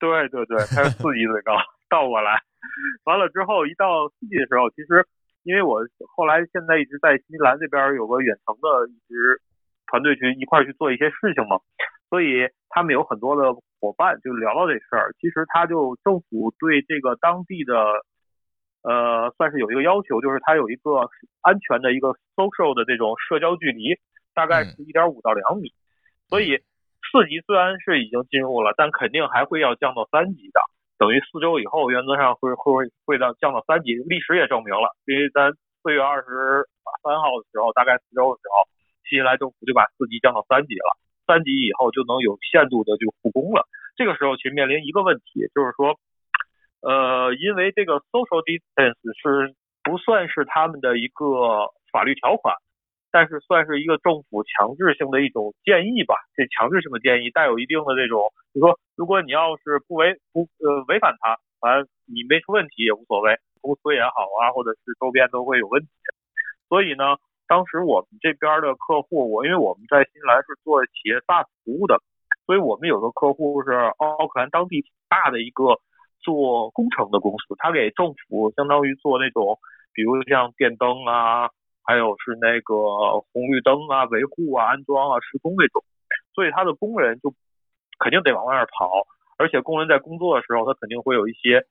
对对对，他是四级最高，[laughs] 倒过来。[laughs] 完了之后，一到四季的时候，其实因为我后来现在一直在新西兰这边有个远程的一支团队去一块去做一些事情嘛，所以他们有很多的伙伴就聊到这事儿。其实他就政府对这个当地的呃算是有一个要求，就是他有一个安全的一个 social 的这种社交距离，大概是一点五到两米。所以四级虽然是已经进入了，但肯定还会要降到三级的。等于四周以后，原则上会会会到降到三级。历史也证明了，因为咱四月二十三号的时候，大概四周的时候，新西兰政府就把四级降到三级了。三级以后就能有限度的就复工了。这个时候其实面临一个问题，就是说，呃，因为这个 social distance 是不算是他们的一个法律条款。但是算是一个政府强制性的一种建议吧，这强制性的建议带有一定的这种，就说如果你要是不违不呃违反它，反正你没出问题也无所谓，公司也好啊，或者是周边都会有问题。所以呢，当时我们这边的客户，我因为我们在新西兰是做企业 SaaS 服务的，所以我们有个客户是奥克兰当地挺大的一个做工程的公司，他给政府相当于做那种，比如像电灯啊。还有是那个红绿灯啊、维护啊、安装啊、施工那种，所以他的工人就肯定得往外面跑，而且工人在工作的时候，他肯定会有一些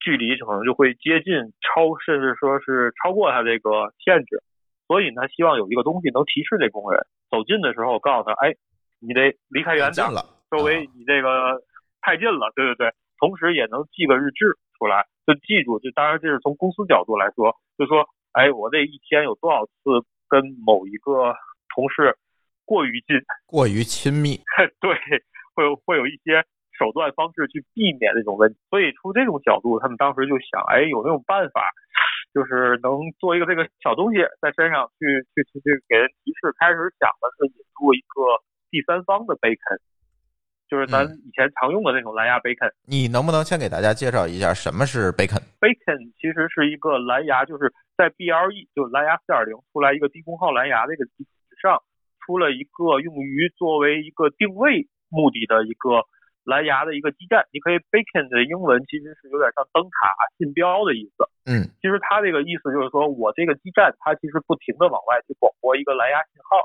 距离，可能就会接近超，甚至说是超过他这个限制。所以呢，希望有一个东西能提示这工人，走近的时候告诉他，哎，你得离开远点了，周围你这个太近了，对对对。同时也能记个日志出来，就记住，就当然这是从公司角度来说，就说。哎，我这一天有多少次跟某一个同事过于近、[laughs] 过于亲密？对，会有会有一些手段方式去避免这种问题。所以出这种角度，他们当时就想，哎，有没有办法，就是能做一个这个小东西在身上去去去去给人提示。开始想的是引入一个第三方的 bacon。就是咱以前常用的那种蓝牙 bacon，你能不能先给大家介绍一下什么是 bacon？bacon 其实是一个蓝牙，就是在 BLE 就蓝牙四点零出来一个低功耗蓝牙的一个基础之上，出了一个用于作为一个定位目的的一个蓝牙的一个基站。你可以 beacon 的英文其实是有点像灯塔、信标的意思。嗯，其实它这个意思就是说我这个基站它其实不停的往外去广播一个蓝牙信号。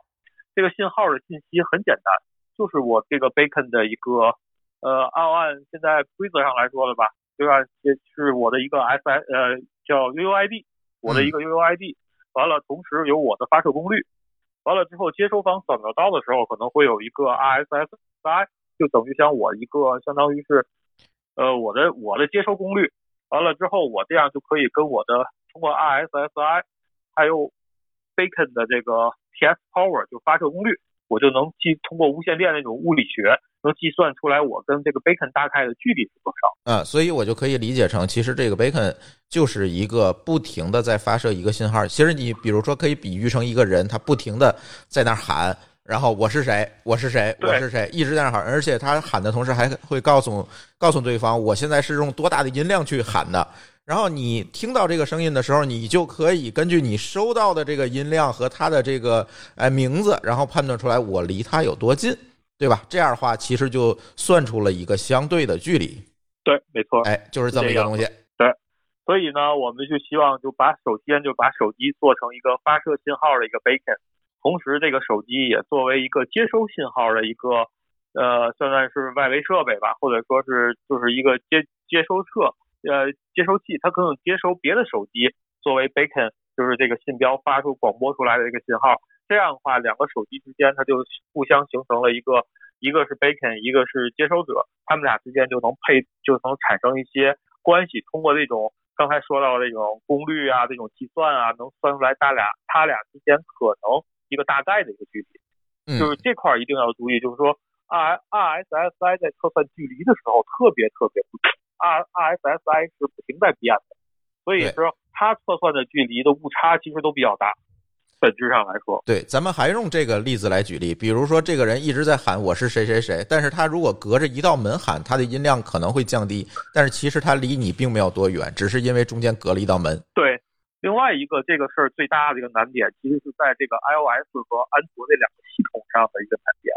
这个信号的信息很简单，就是我这个 beacon 的一个呃，按按现在规则上来说的吧，就按是我的一个 S I 呃叫 UUID，我的一个 UUID。完了，同时有我的发射功率。完了之后，接收方扫描到的时候，可能会有一个 I 就等于像我一个相当于是，呃，我的我的接收功率。完了之后，我这样就可以跟我的通过 RSSI，还有 Bacon 的这个 TS Power 就发射功率，我就能计通过无线电那种物理学。能计算出来我跟这个 bacon 大概的距离是多少？啊，所以我就可以理解成，其实这个 bacon 就是一个不停的在发射一个信号。其实你比如说可以比喻成一个人，他不停的在那喊，然后我是谁，我是谁，我是谁，一直在那喊，而且他喊的同时还会告诉告诉对方，我现在是用多大的音量去喊的。然后你听到这个声音的时候，你就可以根据你收到的这个音量和他的这个哎名字，然后判断出来我离他有多近。对吧？这样的话，其实就算出了一个相对的距离。对，没错。哎，就是这么一个东西。对，所以呢，我们就希望就把首先就把手机做成一个发射信号的一个 beacon，同时这个手机也作为一个接收信号的一个呃，算算是外围设备吧，或者说是就是一个接接收侧呃接收器，它可能接收别的手机作为 beacon，就是这个信标发出广播出来的这个信号。这样的话，两个手机之间它就互相形成了一个，一个是 beacon，一个是接收者，他们俩之间就能配，就能产生一些关系。通过这种刚才说到的这种功率啊，这种计算啊，能算出来他俩他俩之间可能一个大概的一个距离。就是这块一定要注意，就是说 R R S S I 在测算距离的时候特别特别不准，R R S S I 是不停在变的，所以说它测算的距离的误差其实都比较大。本质上来说，对，咱们还用这个例子来举例，比如说这个人一直在喊我是谁谁谁，但是他如果隔着一道门喊，他的音量可能会降低，但是其实他离你并没有多远，只是因为中间隔了一道门。对，另外一个这个事儿最大的一个难点，其实是在这个 iOS 和安卓这两个系统上的一个难点，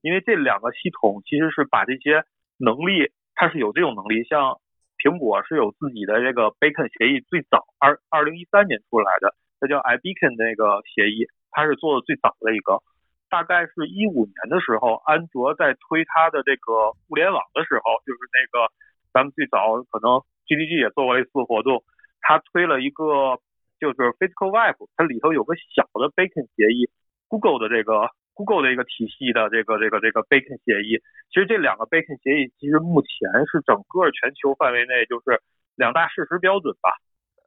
因为这两个系统其实是把这些能力，它是有这种能力，像苹果是有自己的这个 Bacon 协议，最早二二零一三年出来的。它叫 iBeacon 那个协议，它是做的最早的一个，大概是一五年的时候，安卓在推它的这个物联网的时候，就是那个咱们最早可能 GDG 也做过类似活动，他推了一个就是 Physical Web，它里头有个小的 Bacon 协议，Google 的这个 Google 的一个体系的这个这个这个 Bacon 协议，其实这两个 Bacon 协议其实目前是整个全球范围内就是两大事实标准吧。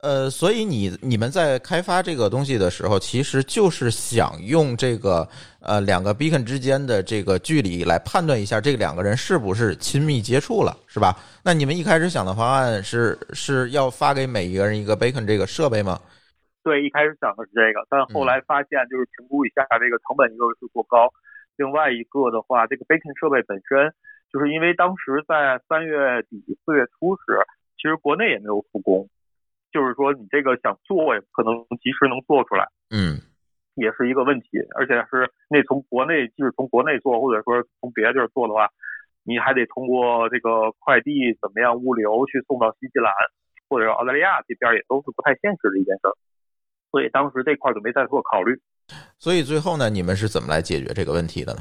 呃，所以你你们在开发这个东西的时候，其实就是想用这个呃两个 beacon 之间的这个距离来判断一下这两个人是不是亲密接触了，是吧？那你们一开始想的方案是是要发给每一个人一个 beacon 这个设备吗？对，一开始想的是这个，但后来发现就是评估一下这个成本一个是过高，另外一个的话，这个 beacon 设备本身就是因为当时在三月底四月初时，其实国内也没有复工。就是说，你这个想做也不可能及时能做出来，嗯，也是一个问题。而且是那从国内，即使从国内做，或者说从别的地儿做的话，你还得通过这个快递怎么样物流去送到新西兰或者澳大利亚这边，也都是不太现实的一件事儿。所以当时这块就没再做考虑。所以最后呢，你们是怎么来解决这个问题的呢？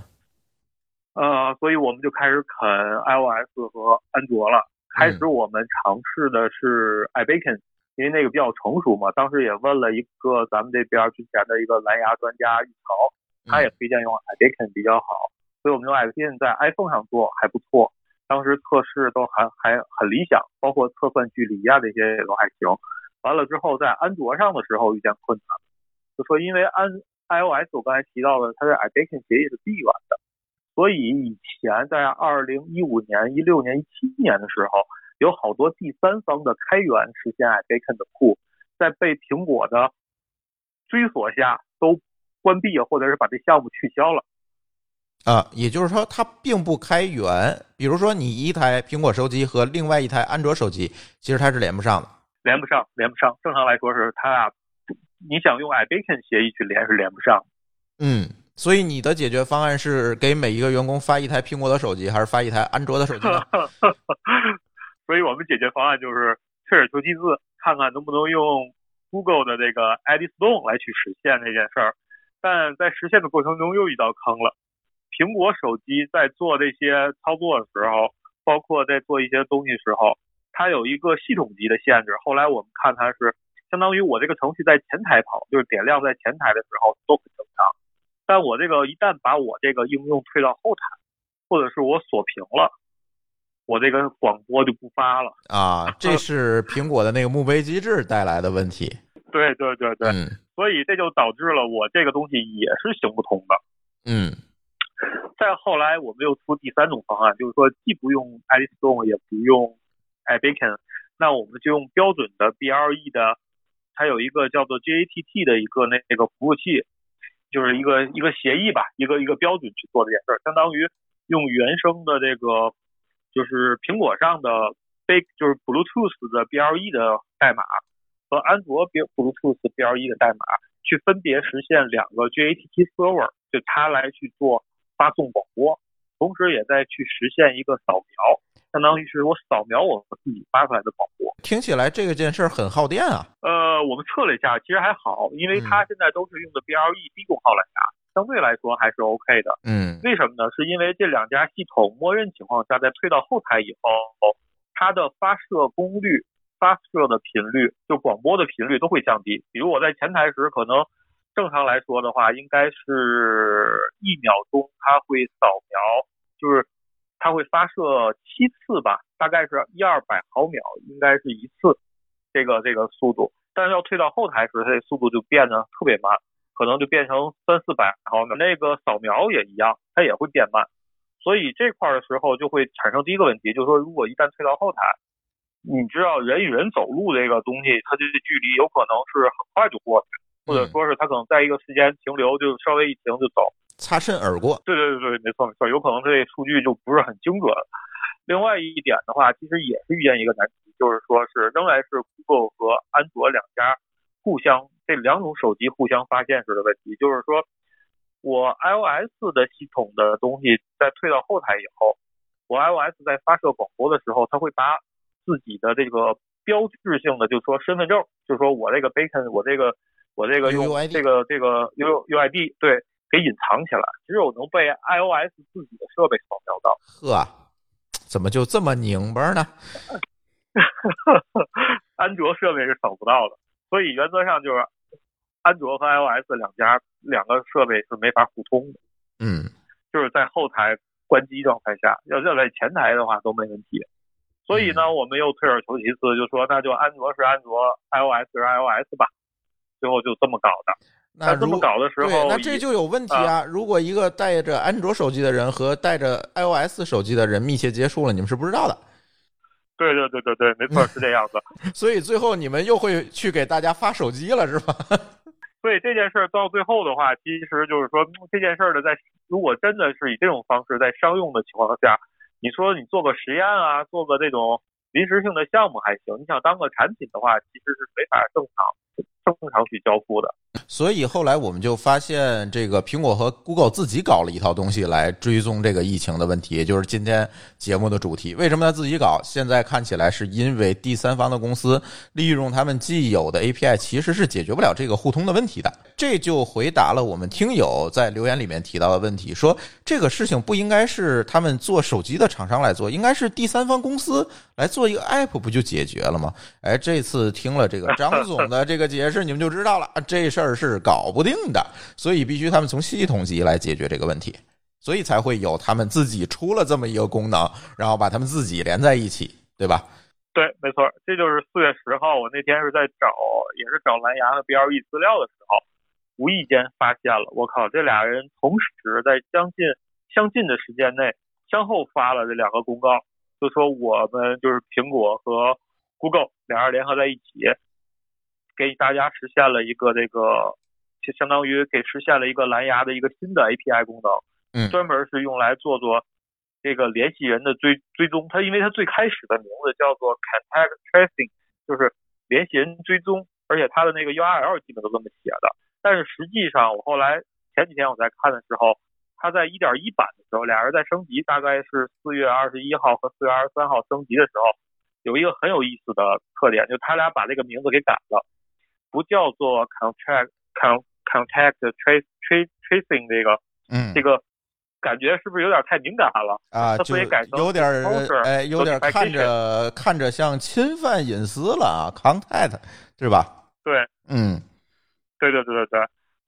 呃，所以我们就开始啃 iOS 和安卓了。开始我们尝试的是 iBeacon。因为那个比较成熟嘛，当时也问了一个咱们这边之前的一个蓝牙专家玉桥，他也推荐用 iBeacon 比较好，所以我们用 iBeacon 在 iPhone 上做还不错，当时测试都还还很理想，包括测算距离啊这些也都还行。完了之后在安卓上的时候遇见困难，就说因为安 iOS 我刚才提到的，它的 iBeacon 协议是闭源的，所以以前在二零一五年、一六年、一七年的时候。有好多第三方的开源实现 iBeacon 的库，在被苹果的追索下都关闭或者是把这项目取消了。啊，也就是说它并不开源。比如说你一台苹果手机和另外一台安卓手机，其实它是连不上的。连不上，连不上。正常来说是它俩，你想用 iBeacon 协议去连是连不上。嗯，所以你的解决方案是给每一个员工发一台苹果的手机，还是发一台安卓的手机呢？[laughs] 所以我们解决方案就是退而求其次，看看能不能用 Google 的这个 Eddystone 来去实现这件事儿。但在实现的过程中又遇到坑了。苹果手机在做这些操作的时候，包括在做一些东西时候，它有一个系统级的限制。后来我们看它是相当于我这个程序在前台跑，就是点亮在前台的时候都很正常。但我这个一旦把我这个应用推到后台，或者是我锁屏了，我这个广播就不发了啊。[laughs] 这是苹果的那个墓碑机制带来的问题。对对对对，所以这就导致了我这个东西也是行不通的。嗯。再后来，我们又出第三种方案，就是说既不用 Eddystone，也不用 iBeacon，那我们就用标准的 BLE 的，它有一个叫做 GATT 的一个那个服务器，就是一个一个协议吧，一个一个标准去做这件事儿，相当于用原生的这个就是苹果上的 B 就是 Bluetooth 的 BLE 的代码和安卓 Bluetooth BLE 的代码去分别实现两个 GATT server，就它来去做。发送广播，同时也在去实现一个扫描，相当于是我扫描我自己发出来的广播。听起来这个件事很耗电啊。呃，我们测了一下，其实还好，因为它现在都是用的 BLE 低功耗蓝牙，相对来说还是 OK 的。嗯，为什么呢？是因为这两家系统默认情况下，在退到后台以后，它的发射功率、发射的频率，就广播的频率都会降低。比如我在前台时，可能。正常来说的话，应该是一秒钟，它会扫描，就是它会发射七次吧，大概是一二百毫秒，应该是一次，这个这个速度。但是要退到后台时，它这速度就变得特别慢，可能就变成三四百毫秒。那个扫描也一样，它也会变慢。所以这块的时候就会产生第一个问题，就是说如果一旦退到后台，你知道人与人走路这个东西，它这距离有可能是很快就过去。或者说是他可能在一个时间停留，就稍微一停就走，擦身而过。对对对对，没错没错，有可能这数据就不是很精准。另外一点的话，其实也是遇见一个难题，就是说是仍然是 Google 和安卓两家互相这两种手机互相发现时的问题，就是说我 iOS 的系统的东西在退到后台以后，我 iOS 在发射广播的时候，它会把自己的这个标志性的，就是说身份证，就是说我这个 Bacon，我这个。我这个用这个这个 U U I D 对给隐藏起来，只有能被 I O S 自己的设备扫描到。呵，怎么就这么拧巴呢？[laughs] 安卓设备是扫不到的，所以原则上就是安卓和 I O S 两家两个设备是没法互通的。嗯，就是在后台关机状态下，要要在前台的话都没问题。所以呢，我们又退而求其次，就说那就安卓是安卓，I O S 是 I O S 吧。最后就这么搞的，那这么搞的时候，那这就有问题啊！如果一个带着安卓手机的人和带着 iOS 手机的人密切接触了，你们是不知道的。对对对对对，没错，是这样子。[laughs] 所以最后你们又会去给大家发手机了，是吧？所以这件事儿到最后的话，其实就是说这件事儿的，在如果真的是以这种方式在商用的情况下，你说你做个实验啊，做个这种临时性的项目还行，你想当个产品的话，其实是没法正常。正常去交付的，所以后来我们就发现，这个苹果和 Google 自己搞了一套东西来追踪这个疫情的问题，也就是今天节目的主题。为什么他自己搞？现在看起来是因为第三方的公司利用他们既有的 API，其实是解决不了这个互通的问题的。这就回答了我们听友在留言里面提到的问题，说这个事情不应该是他们做手机的厂商来做，应该是第三方公司来做一个 App，不就解决了吗？哎，这次听了这个张总的这个解释。是你们就知道了，这事儿是搞不定的，所以必须他们从系统级来解决这个问题，所以才会有他们自己出了这么一个功能，然后把他们自己连在一起，对吧？对，没错，这就是四月十号，我那天是在找，也是找蓝牙的 BLE 资料的时候，无意间发现了，我靠，这俩人同时在将近相近的时间内相后发了这两个公告，就说我们就是苹果和 Google 俩人联合在一起。给大家实现了一个这个，就相当于给实现了一个蓝牙的一个新的 API 功能，嗯，专门是用来做做这个联系人的追追踪。它因为它最开始的名字叫做 Contact Tracing，就是联系人追踪，而且它的那个 URL 基本都这么写的。但是实际上我后来前几天我在看的时候，它在一点一版的时候，俩人在升级，大概是四月二十一号和四月二十三号升级的时候，有一个很有意思的特点，就他俩把这个名字给改了，不叫做 contract con contact trace trace tracing 这个，嗯，这个感觉是不是有点太敏感了啊？就有点哎，有点看着看着像侵犯隐私了啊，contact 是吧？对，嗯，对对对对对。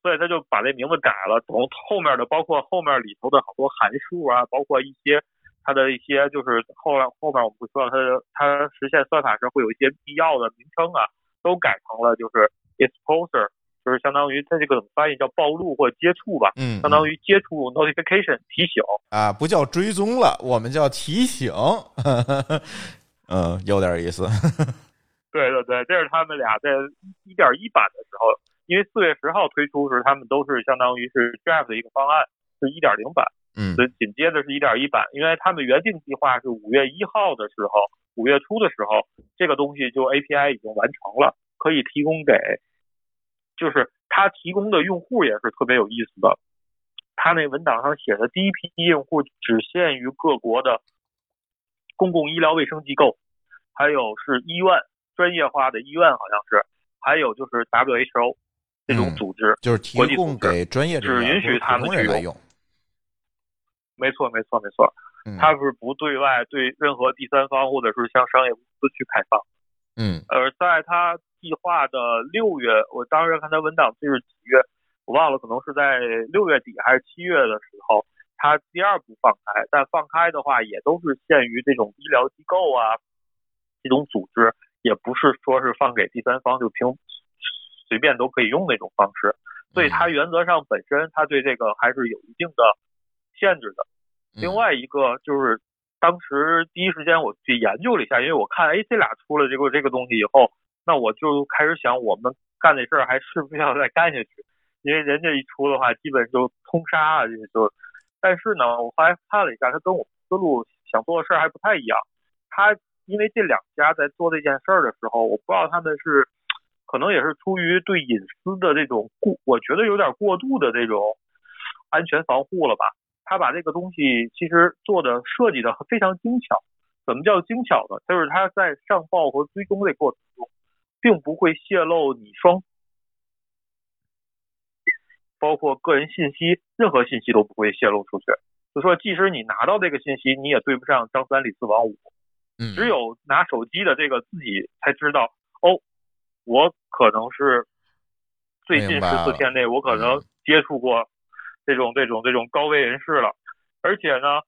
所以他就把这名字改了，从后面的包括后面里头的好多函数啊，包括一些它的一些就是后来后面我们会说到它它实现算法时会有一些必要的名称啊，都改成了就是 exposure，就是相当于它这个怎么翻译叫暴露或接触吧，嗯，相当于接触 notification 提醒啊，不叫追踪了，我们叫提醒，[laughs] 嗯，有点意思。[laughs] 对对对，这是他们俩在一点一版的时候。因为四月十号推出时，他们都是相当于是 Draft 的一个方案，是一点零版，嗯，所以紧接着是一点一版。因为他们原定计划是五月一号的时候，五月初的时候，这个东西就 API 已经完成了，可以提供给，就是它提供的用户也是特别有意思的。他那文档上写的第一批用户只限于各国的公共医疗卫生机构，还有是医院，专业化的医院好像是，还有就是 WHO。这种组织就是提供给专业只允许他们去用。没错，没错，没错。他是不对外对任何第三方或者是向商业公司去开放。嗯。而在他计划的六月，我当时看他文档是几月，我忘了，可能是在六月底还是七月的时候，他第二步放开。但放开的话，也都是限于这种医疗机构啊，这种组织，也不是说是放给第三方就凭。随便都可以用那种方式，所以它原则上本身它对这个还是有一定的限制的。另外一个就是当时第一时间我去研究了一下，因为我看哎这俩出了这个这个东西以后，那我就开始想我们干这事儿还是不是要再干下去？因为人家一出的话，基本就通杀啊，就。但是呢，我后来看了一下，他跟我思路想做的事儿还不太一样。他因为这两家在做这件事儿的时候，我不知道他们是。可能也是出于对隐私的这种过，我觉得有点过度的这种安全防护了吧。他把这个东西其实做的设计的非常精巧。怎么叫精巧呢？就是他在上报和追踪的过程中，并不会泄露你双，包括个人信息，任何信息都不会泄露出去。就说即使你拿到这个信息，你也对不上张三李四王五。嗯，只有拿手机的这个自己才知道哦。我可能是最近十四天内，我可能接触过这种这种这种高危人士了。而且呢，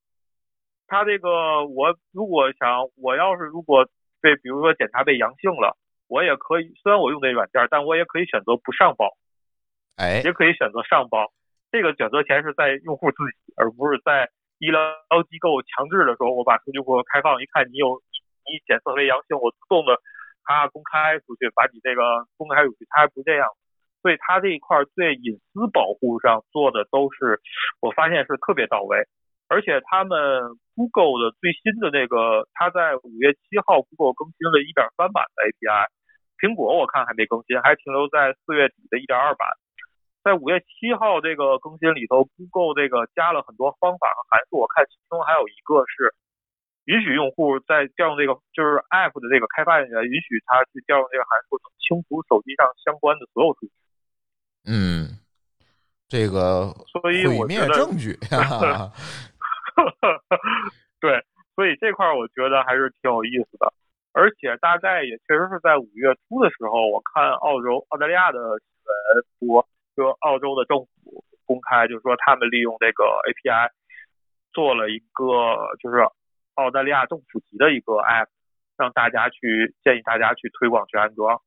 他这个我如果想，我要是如果被比如说检查被阳性了，我也可以，虽然我用这软件，但我也可以选择不上报，哎，也可以选择上报。这个选择权是在用户自己，而不是在医疗机构强制的时候，我把数据库开放，一看你有你检测为阳性，我自动的。他公开出去，把你这个公开出去，他还不这样，所以他这一块对隐私保护上做的都是，我发现是特别到位。而且他们 Google 的最新的那个，他在五月七号 Google 更新了一点三版的 API，苹果我看还没更新，还停留在四月底的一点二版。在五月七号这个更新里头，Google 这个加了很多方法和函数，我看其中还有一个是。允许用户在调用这个就是 App 的这个开发人员，允许他去调用这个函数，清除手机上相关的所有数据。嗯，这个所以毁灭证据。[laughs] 对，所以这块我觉得还是挺有意思的。而且大概也确实是在五月初的时候，我看澳洲、澳大利亚的新闻说，说澳洲的政府公开，就是说他们利用这个 API 做了一个就是。澳大利亚政府级的一个 app，让大家去建议大家去推广去安装，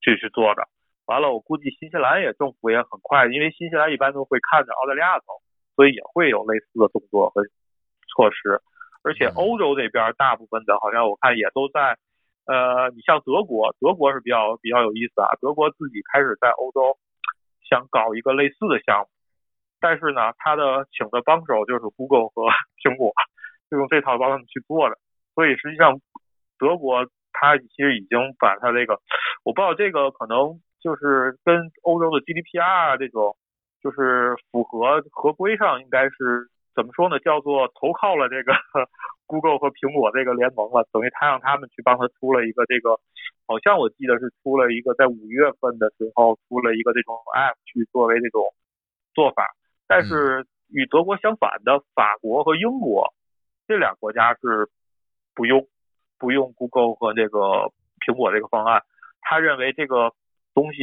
去去做的。完了，我估计新西兰也政府也很快，因为新西兰一般都会看着澳大利亚走，所以也会有类似的动作和措施。而且欧洲这边大部分的，好像我看也都在，呃，你像德国，德国是比较比较有意思啊。德国自己开始在欧洲想搞一个类似的项目，但是呢，他的请的帮手就是 Google 和 [laughs] 苹果。就用这套帮他们去做的，所以实际上德国它其实已经把它这个，我不知道这个可能就是跟欧洲的 GDPR 这种就是符合合规上应该是怎么说呢？叫做投靠了这个 [laughs] Google 和苹果这个联盟了，等于他让他们去帮他出了一个这个，好像我记得是出了一个在五月份的时候出了一个这种 App 去作为这种做法，但是与德国相反的法国和英国这俩国家是不用不用 Google 和这个苹果这个方案，他认为这个东西。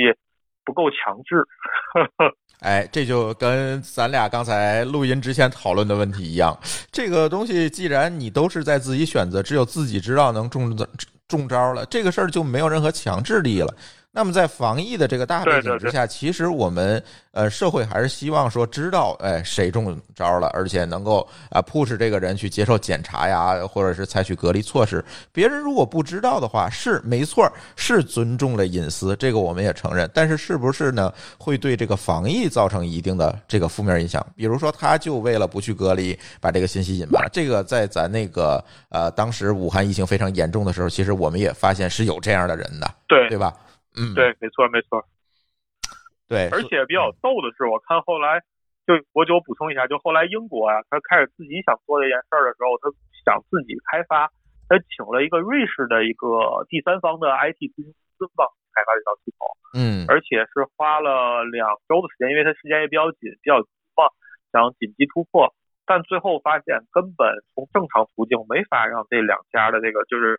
不够强制，[laughs] 哎，这就跟咱俩刚才录音之前讨论的问题一样。这个东西既然你都是在自己选择，只有自己知道能中中招了，这个事儿就没有任何强制力了。那么在防疫的这个大背景之下，其实我们呃社会还是希望说知道哎谁中招了，而且能够啊 push 这个人去接受检查呀，或者是采取隔离措施。别人如果不知道的话，是没错，是尊重了隐私，这个我们也承认。但是是不是呢？会对这个防疫造成一定的这个负面影响？比如说，他就为了不去隔离，把这个信息隐瞒了。这个在咱那个呃当时武汉疫情非常严重的时候，其实我们也发现是有这样的人的，对对吧？嗯，对，没错，没错，对，而且比较逗的是，我看后来就我就补充一下，就后来英国啊，他开始自己想做这件事儿的时候，他想自己开发，他请了一个瑞士的一个第三方的 IT 咨询公司帮开发这套系统，嗯，而且是花了两周的时间，因为他时间也比较紧，比较急嘛，想紧急突破，但最后发现根本从正常途径没法让这两家的这个就是。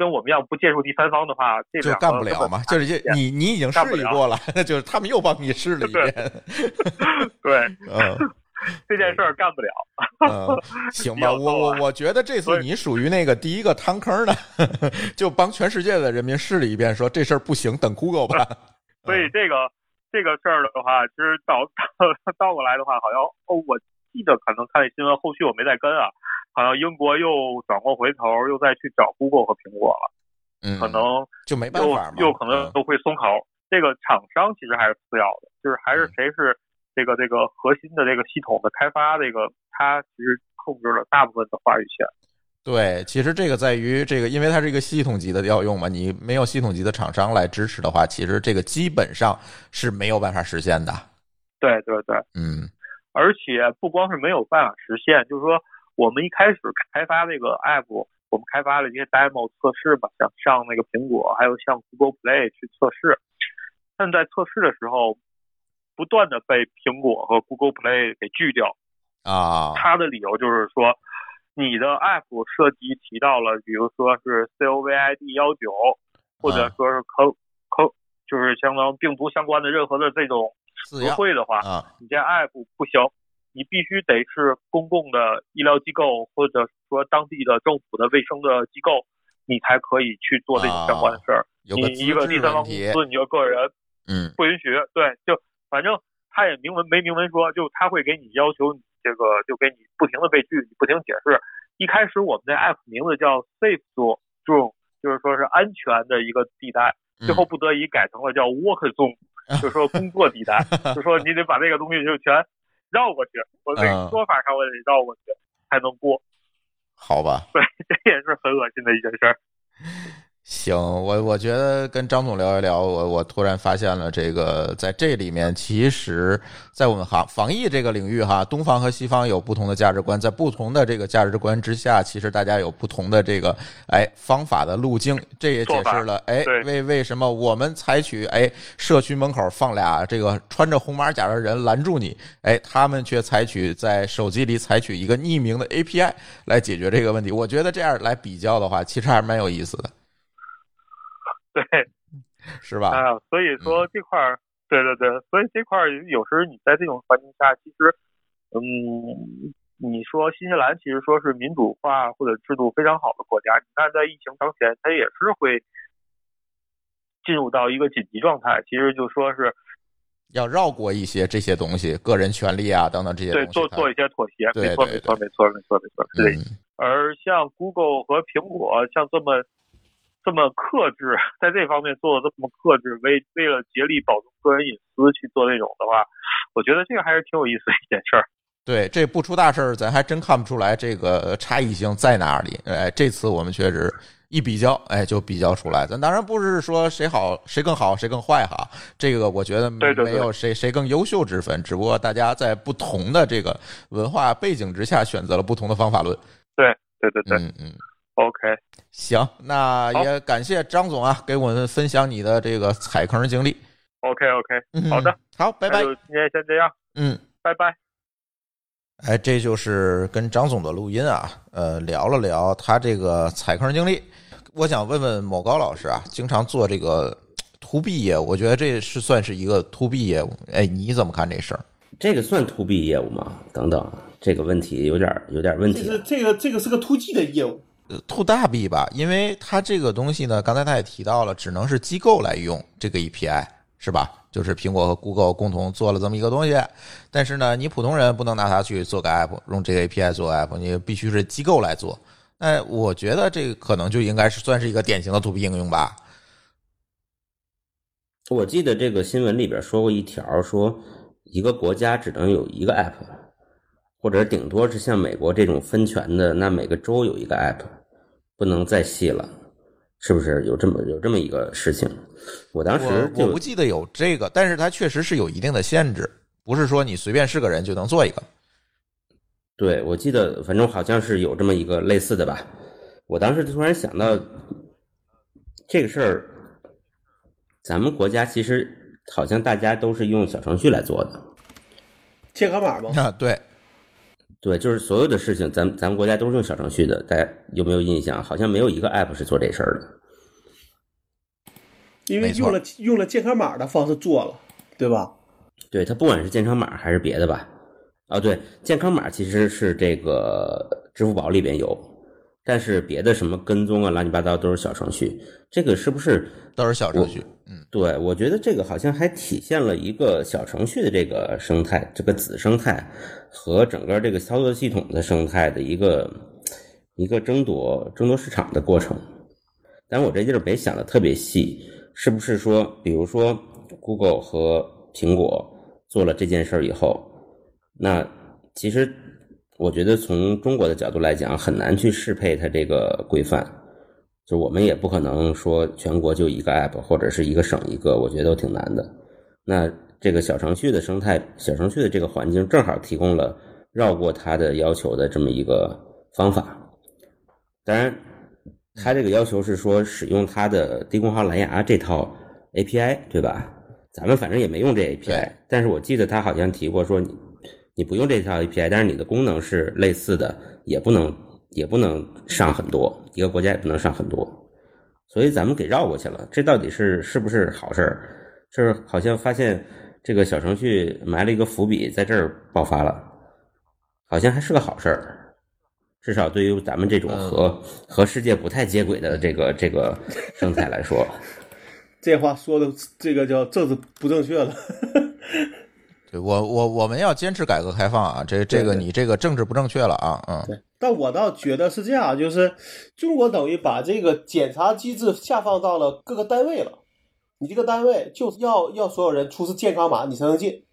跟我们要不介入第三方的话，这就干不了嘛。就是你你已经试过了，[laughs] 就是他们又帮你试了一遍。[laughs] 对，[laughs] 嗯，这件事儿干不了。嗯，行吧，我我我觉得这次你属于那个第一个趟坑的，就帮全世界的人民试了一遍，说这事儿不行，等 Google 吧。所以这个这个事儿的话，其实倒倒倒过来的话，好像哦，我记得可能看新闻，后续我没再跟啊。好像英国又转过回头，又再去找 Google 和苹果了，嗯，可能就没办法又可能都会松口。这个厂商其实还是次要的，就是还是谁是这个这个核心的这个系统的开发，这个它其实控制了大部分的话语权。对，其实这个在于这个，因为它是一个系统级的调用嘛，你没有系统级的厂商来支持的话，其实这个基本上是没有办法实现的。对对对，嗯，而且不光是没有办法实现，就是说。我们一开始开发这个 app，我们开发了一些 demo 测试吧，像上那个苹果，还有像 Google Play 去测试。但在测试的时候，不断的被苹果和 Google Play 给拒掉啊。他的理由就是说，你的 app 涉及提到了，比如说是 COVID 幺九，或者说是 co co，就是相当病毒相关的任何的这种词汇的话，你这 app 不行。你必须得是公共的医疗机构，或者说当地的政府的卫生的机构，你才可以去做这种相关的事儿。你一个第三方公司，你就个人，嗯，不允许。对，就反正他也明文没明文说，就他会给你要求你这个，就给你不停的被拒，你不停解释。一开始我们的 app 名字叫 Safe Zone，就是说是安全的一个地带，最后不得已改成了叫 Work Zone，[laughs] 就是说工作地带，就说你得把这个东西就全。绕过去，我这说法上我得绕过去才能过，好吧？对，这也是很恶心的一件事儿。行，我我觉得跟张总聊一聊，我我突然发现了这个，在这里面，其实，在我们行防疫这个领域哈，东方和西方有不同的价值观，在不同的这个价值观之下，其实大家有不同的这个哎方法的路径，这也解释了哎为为什么我们采取哎社区门口放俩这个穿着红马甲的人拦住你，哎他们却采取在手机里采取一个匿名的 API 来解决这个问题。我觉得这样来比较的话，其实还是蛮有意思的。[laughs] 对，是吧？啊，所以说这块儿，对对对，所以这块儿有时候你在这种环境下，其实，嗯，你说新西兰其实说是民主化或者制度非常好的国家，你看在疫情当前，它也是会进入到一个紧急状态，其实就说是要绕过一些这些东西，个人权利啊等等这些对，做做一些妥协，没错没错没错没错没错，对。而像 Google 和苹果像这么。这么克制，在这方面做的这么克制，为为了竭力保住个人隐私去做那种的话，我觉得这个还是挺有意思的一件事儿。[laughs] 对，这不出大事儿，咱还真看不出来这个差异性在哪里。哎，这次我们确实一比较，哎，就比较出来。咱当然不是说谁好谁更好谁更坏哈，这个我觉得没有谁谁更优秀之分，只不过大家在不同的这个文化背景之下选择了不同的方法论。对对对对，嗯嗯，OK，行，那也感谢张总啊，给我们分享你的这个踩坑经历。OK OK，好的，好，拜拜。今天先这样，嗯，拜拜。哎，这就是跟张总的录音啊，呃，聊了聊他这个踩坑经历。我想问问某高老师啊，经常做这个 to B 业务，我觉得这是算是一个 to B 业务。哎，你怎么看这事儿？这个算 to B 业务吗？等等，这个问题有点有点问题。这个这个这个是个 to G 的业务，to 大 B 吧？因为它这个东西呢，刚才他也提到了，只能是机构来用这个 API，是吧？就是苹果和 Google 共同做了这么一个东西，但是呢，你普通人不能拿它去做个 App，用这个 API 做 App，你必须是机构来做。那，我觉得这个可能就应该是算是一个典型的 To B 应用吧。我记得这个新闻里边说过一条，说一个国家只能有一个 App，或者顶多是像美国这种分权的，那每个州有一个 App，不能再细了，是不是有这么有这么一个事情？我当时我不记得有这个，但是它确实是有一定的限制，不是说你随便是个人就能做一个。对，我记得，反正好像是有这么一个类似的吧。我当时突然想到，这个事儿，咱们国家其实好像大家都是用小程序来做的，健康码吗？啊，对，对，就是所有的事情，咱咱们国家都是用小程序的。大家有没有印象？好像没有一个 app 是做这事儿的，因为用了用了健康码的方式做了，对吧？对，它不管是健康码还是别的吧。啊，对，健康码其实是这个支付宝里边有，但是别的什么跟踪啊、乱七八糟都是小程序。这个是不是都是小程序？对，我觉得这个好像还体现了一个小程序的这个生态，这个子生态和整个这个操作系统的生态的一个一个争夺争夺市场的过程。但我这地儿没想的特别细，是不是说，比如说 Google 和苹果做了这件事儿以后？那其实，我觉得从中国的角度来讲，很难去适配它这个规范。就我们也不可能说全国就一个 app，或者是一个省一个，我觉得都挺难的。那这个小程序的生态，小程序的这个环境，正好提供了绕过它的要求的这么一个方法。当然，它这个要求是说使用它的低功耗蓝牙这套 API，对吧？咱们反正也没用这 API，但是我记得他好像提过说你。你不用这套 API，但是你的功能是类似的，也不能也不能上很多，一个国家也不能上很多，所以咱们给绕过去了。这到底是是不是好事儿？是好像发现这个小程序埋了一个伏笔，在这儿爆发了，好像还是个好事儿，至少对于咱们这种和和世界不太接轨的这个这个生态来说，[laughs] 这话说的这个叫政治不正确了。[laughs] 对我我我们要坚持改革开放啊！这这个你这个政治不正确了啊！嗯，对，但我倒觉得是这样，就是中国等于把这个检查机制下放到了各个单位了。你这个单位就是要要所有人出示健康码，你才能进，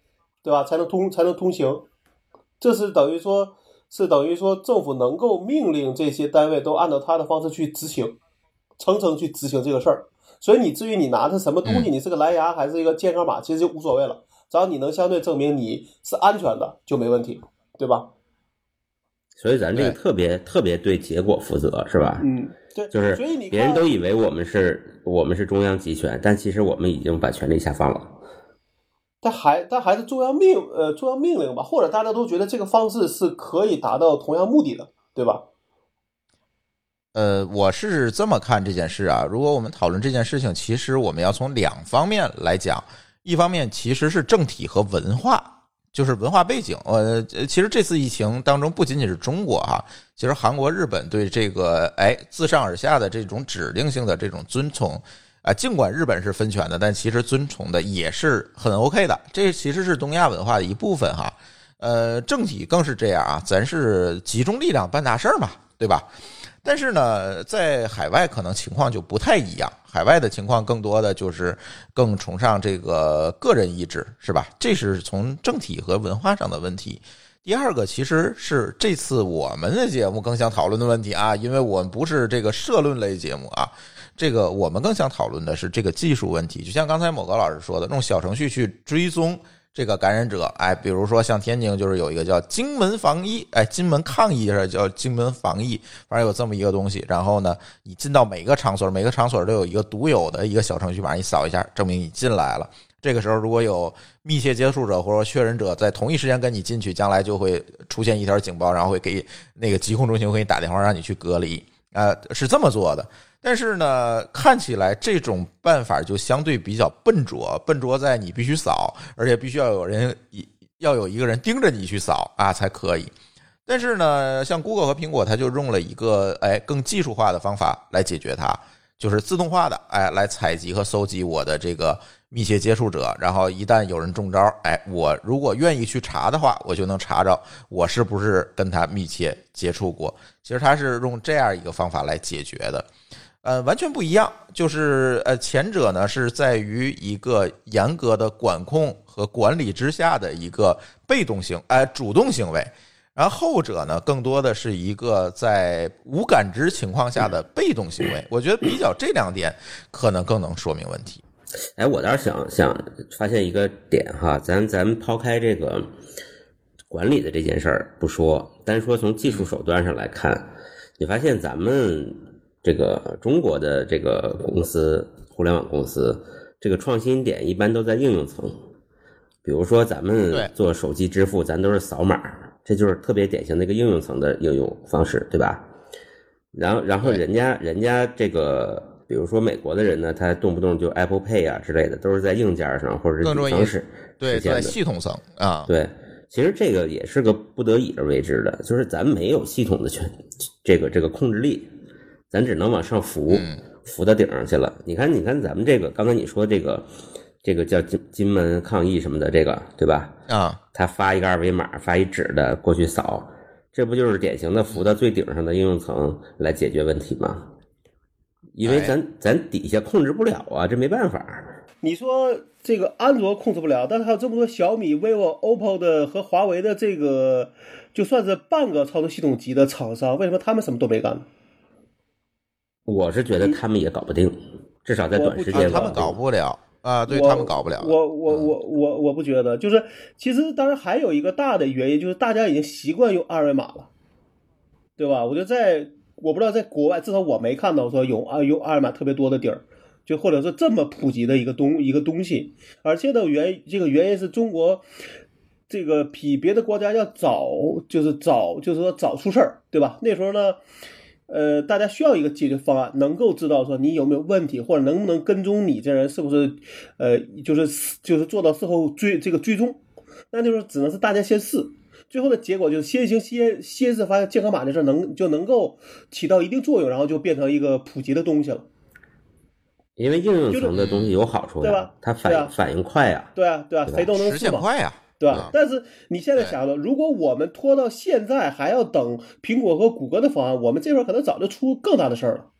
对吧？才能通才能通行。这是等于说，是等于说政府能够命令这些单位都按照他的方式去执行，层层去执行这个事儿。所以你至于你拿的什么东西，你是个蓝牙还是一个健康码，其实就无所谓了。只要你能相对证明你是安全的，就没问题，对吧？所以咱这个特别特别对结果负责，是吧？嗯，对，就是所以你别人都以为我们是我们是中央集权，但其实我们已经把权力下放了。但还但还是中央命呃中央命令吧，或者大家都觉得这个方式是可以达到同样目的的，对吧？呃，我是这么看这件事啊。如果我们讨论这件事情，其实我们要从两方面来讲。一方面其实是政体和文化，就是文化背景。呃，其实这次疫情当中不仅仅是中国哈，其实韩国、日本对这个哎自上而下的这种指令性的这种遵从啊，尽管日本是分权的，但其实遵从的也是很 OK 的。这其实是东亚文化的一部分哈。呃，政体更是这样啊，咱是集中力量办大事儿嘛，对吧？但是呢，在海外可能情况就不太一样。海外的情况更多的就是更崇尚这个个人意志，是吧？这是从政体和文化上的问题。第二个其实是这次我们的节目更想讨论的问题啊，因为我们不是这个社论类节目啊，这个我们更想讨论的是这个技术问题。就像刚才某个老师说的，用小程序去追踪这个感染者，哎，比如说像天津就是有一个叫金门防疫，哎，金门抗疫是叫金门防疫，反正有这么一个东西。然后呢，你进到每个场所，每个场所都有一个独有的一个小程序，把你扫一下，证明你进来了。这个时候，如果有密切接触者或者确诊者在同一时间跟你进去，将来就会出现一条警报，然后会给那个疾控中心会给你打电话让你去隔离。呃，是这么做的。但是呢，看起来这种办法就相对比较笨拙，笨拙在你必须扫，而且必须要有人一要有一个人盯着你去扫啊才可以。但是呢，像 Google 和苹果，它就用了一个哎更技术化的方法来解决它，就是自动化的哎来采集和搜集我的这个。密切接触者，然后一旦有人中招，哎，我如果愿意去查的话，我就能查着我是不是跟他密切接触过。其实他是用这样一个方法来解决的，呃，完全不一样。就是呃，前者呢是在于一个严格的管控和管理之下的一个被动性，哎，主动行为，然后后者呢更多的是一个在无感知情况下的被动行为。我觉得比较这两点，可能更能说明问题。哎，我倒是想想发现一个点哈，咱咱抛开这个管理的这件事儿不说，单说从技术手段上来看，你发现咱们这个中国的这个公司，互联网公司，这个创新点一般都在应用层。比如说咱们做手机支付，咱都是扫码，这就是特别典型的一个应用层的应用方式，对吧？然后，然后人家人家这个。比如说美国的人呢，他动不动就 Apple Pay 啊之类的，都是在硬件上或者是方式对，在系统层啊。对，其实这个也是个不得已而为之的，就是咱没有系统的权，这个这个控制力，咱只能往上浮，浮到顶上去了。你看，你看咱们这个刚才你说这个，这个叫金金门抗疫什么的，这个对吧？啊，他发一个二维码，发一纸的过去扫，这不就是典型的浮到最顶上的应用层来解决问题吗？因为咱咱底下控制不了啊，这没办法。你说这个安卓控制不了，但是还有这么多小米、vivo、OPPO 的和华为的这个，就算是半个操作系统级的厂商，为什么他们什么都没干？我是觉得他们也搞不定，至少在短时间他们搞不了啊，对他们搞不了。我我我我我不觉得，就是其实当然还有一个大的原因，就是大家已经习惯用二维码了，对吧？我觉得在。我不知道在国外，至少我没看到说有啊有二维码特别多的地儿，就或者说这么普及的一个东一个东西。而且的原这个原因是中国这个比别的国家要早，就是早就是说早出事儿，对吧？那时候呢，呃，大家需要一个解决方案，能够知道说你有没有问题，或者能不能跟踪你这人是不是呃，就是就是做到事后追这个追踪。那就是只能是大家先试。最后的结果就是先行先先是发现健康码这事能就能够起到一定作用，然后就变成一个普及的东西了。因为应用层的东西有好处，对吧？它反反应快呀，对啊，对啊，谁都能实现快呀，对吧？但是你现在想的，如果我们拖到现在还要等苹果和谷歌的方案，我们这会儿可能早就出更大的事儿了。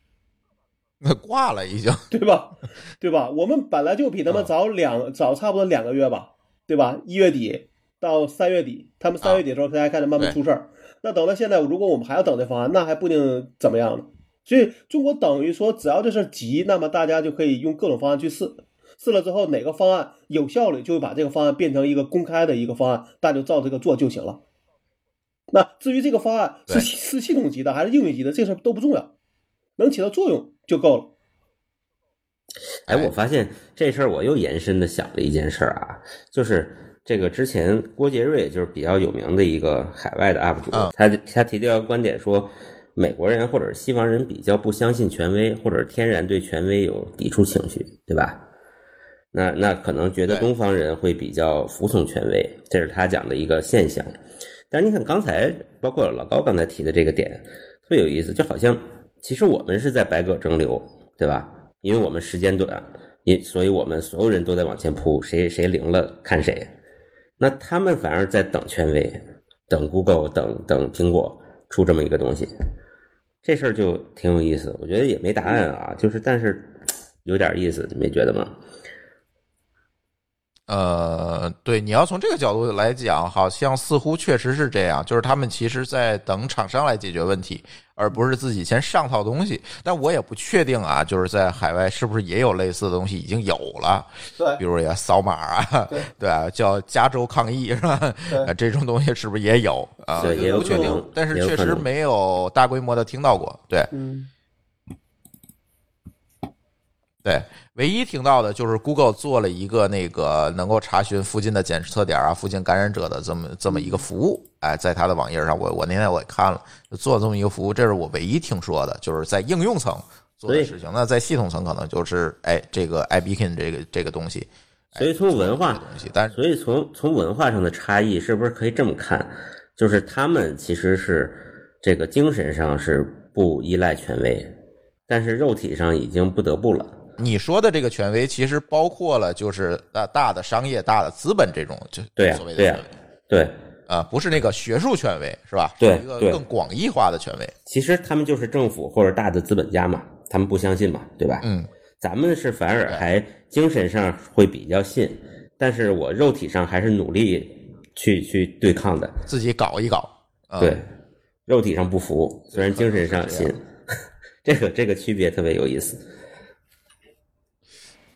那挂了已经，对吧？对吧？我们本来就比他们早两早差不多两个月吧，对吧？一月底。到三月底，他们三月底的时候才开始慢慢出事儿。那等到现在，如果我们还要等这方案，那还不定怎么样呢。所以中国等于说，只要这事急，那么大家就可以用各种方案去试。试了之后，哪个方案有效率，就会把这个方案变成一个公开的一个方案，大家就照这个做就行了。那至于这个方案是是系统级的还是应用级的，这事儿都不重要，能起到作用就够了。哎，我发现这事儿，我又延伸的想了一件事儿啊，就是。这个之前郭杰瑞就是比较有名的一个海外的 UP 主，他他提到一个观点说，美国人或者西方人比较不相信权威，或者天然对权威有抵触情绪，对吧？那那可能觉得东方人会比较服从权威，这是他讲的一个现象。但是你看刚才包括老高刚才提的这个点特别有意思，就好像其实我们是在百舸争流，对吧？因为我们时间短，因所以我们所有人都在往前扑，谁谁灵了看谁。那他们反而在等权威，等 Google，等等苹果出这么一个东西，这事儿就挺有意思。我觉得也没答案啊，就是但是有点意思，你没觉得吗？呃，对，你要从这个角度来讲，好像似乎确实是这样，就是他们其实在等厂商来解决问题，而不是自己先上套东西。但我也不确定啊，就是在海外是不是也有类似的东西已经有了，对，比如也扫码啊，对 [laughs] 对啊，叫加州抗议是吧？对这种东西是不是也有啊？也有不确定，但是确实没有大规模的听到过。对嗯，对，唯一听到的就是 Google 做了一个那个能够查询附近的检测点啊、附近感染者的这么这么一个服务。哎，在它的网页上，我我那天我也看了，做了这么一个服务，这是我唯一听说的，就是在应用层做的事情。那在系统层可能就是哎，这个 iBeacon 这个这个东西，哎所以从文化东西，但是所以从从文化上的差异，是不是可以这么看？就是他们其实是这个精神上是不依赖权威，但是肉体上已经不得不了。你说的这个权威，其实包括了就是大大的商业、大的资本这种，就所谓的权威对，啊，不是那个学术权威，是吧？对是一个对更广义化的权威。其实他们就是政府或者大的资本家嘛，他们不相信嘛，对吧？嗯，咱们是反而还精神上会比较信，但是我肉体上还是努力去去对抗的，自己搞一搞。啊、对，肉体上不服，虽然精神上信 [laughs] 这个这个区别特别有意思。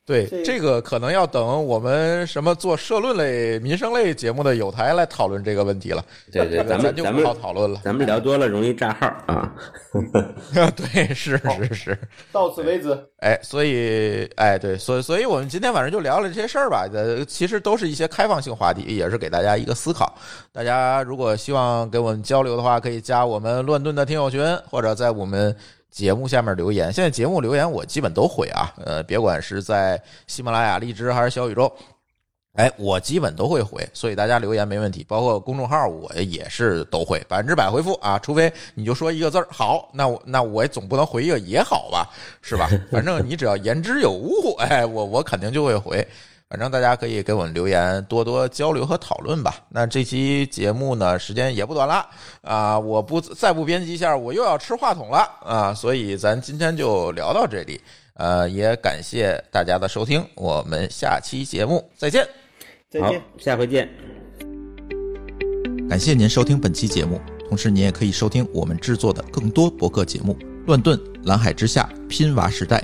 对，这这个可能要等我们什么做社论类、民生类节目的有台来讨论这个问题了。对对，这个咱们咱就不好讨论了。咱们聊多了容易炸号啊。[laughs] 对，是是是，到此为止。哎，所以，哎，对，所以，所以我们今天晚上就聊聊这些事儿吧。呃，其实都是一些开放性话题，也是给大家一个思考。大家如果希望跟我们交流的话，可以加我们乱炖的听友群，或者在我们节目下面留言。现在节目留言我基本都回啊，呃，别管是在喜马拉雅、荔枝还是小宇宙。哎，我基本都会回，所以大家留言没问题，包括公众号我也是都会，百分之百回复啊，除非你就说一个字儿好，那我那我也总不能回一个也好吧，是吧？反正你只要言之有物，哎，我我肯定就会回。反正大家可以给我们留言，多多交流和讨论吧。那这期节目呢，时间也不短了啊，我不再不编辑一下，我又要吃话筒了啊，所以咱今天就聊到这里。呃，也感谢大家的收听，我们下期节目再见。再见。，下回见。感谢您收听本期节目，同时您也可以收听我们制作的更多博客节目：乱炖、蓝海之下、拼娃时代、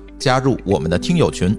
加入我们的听友群。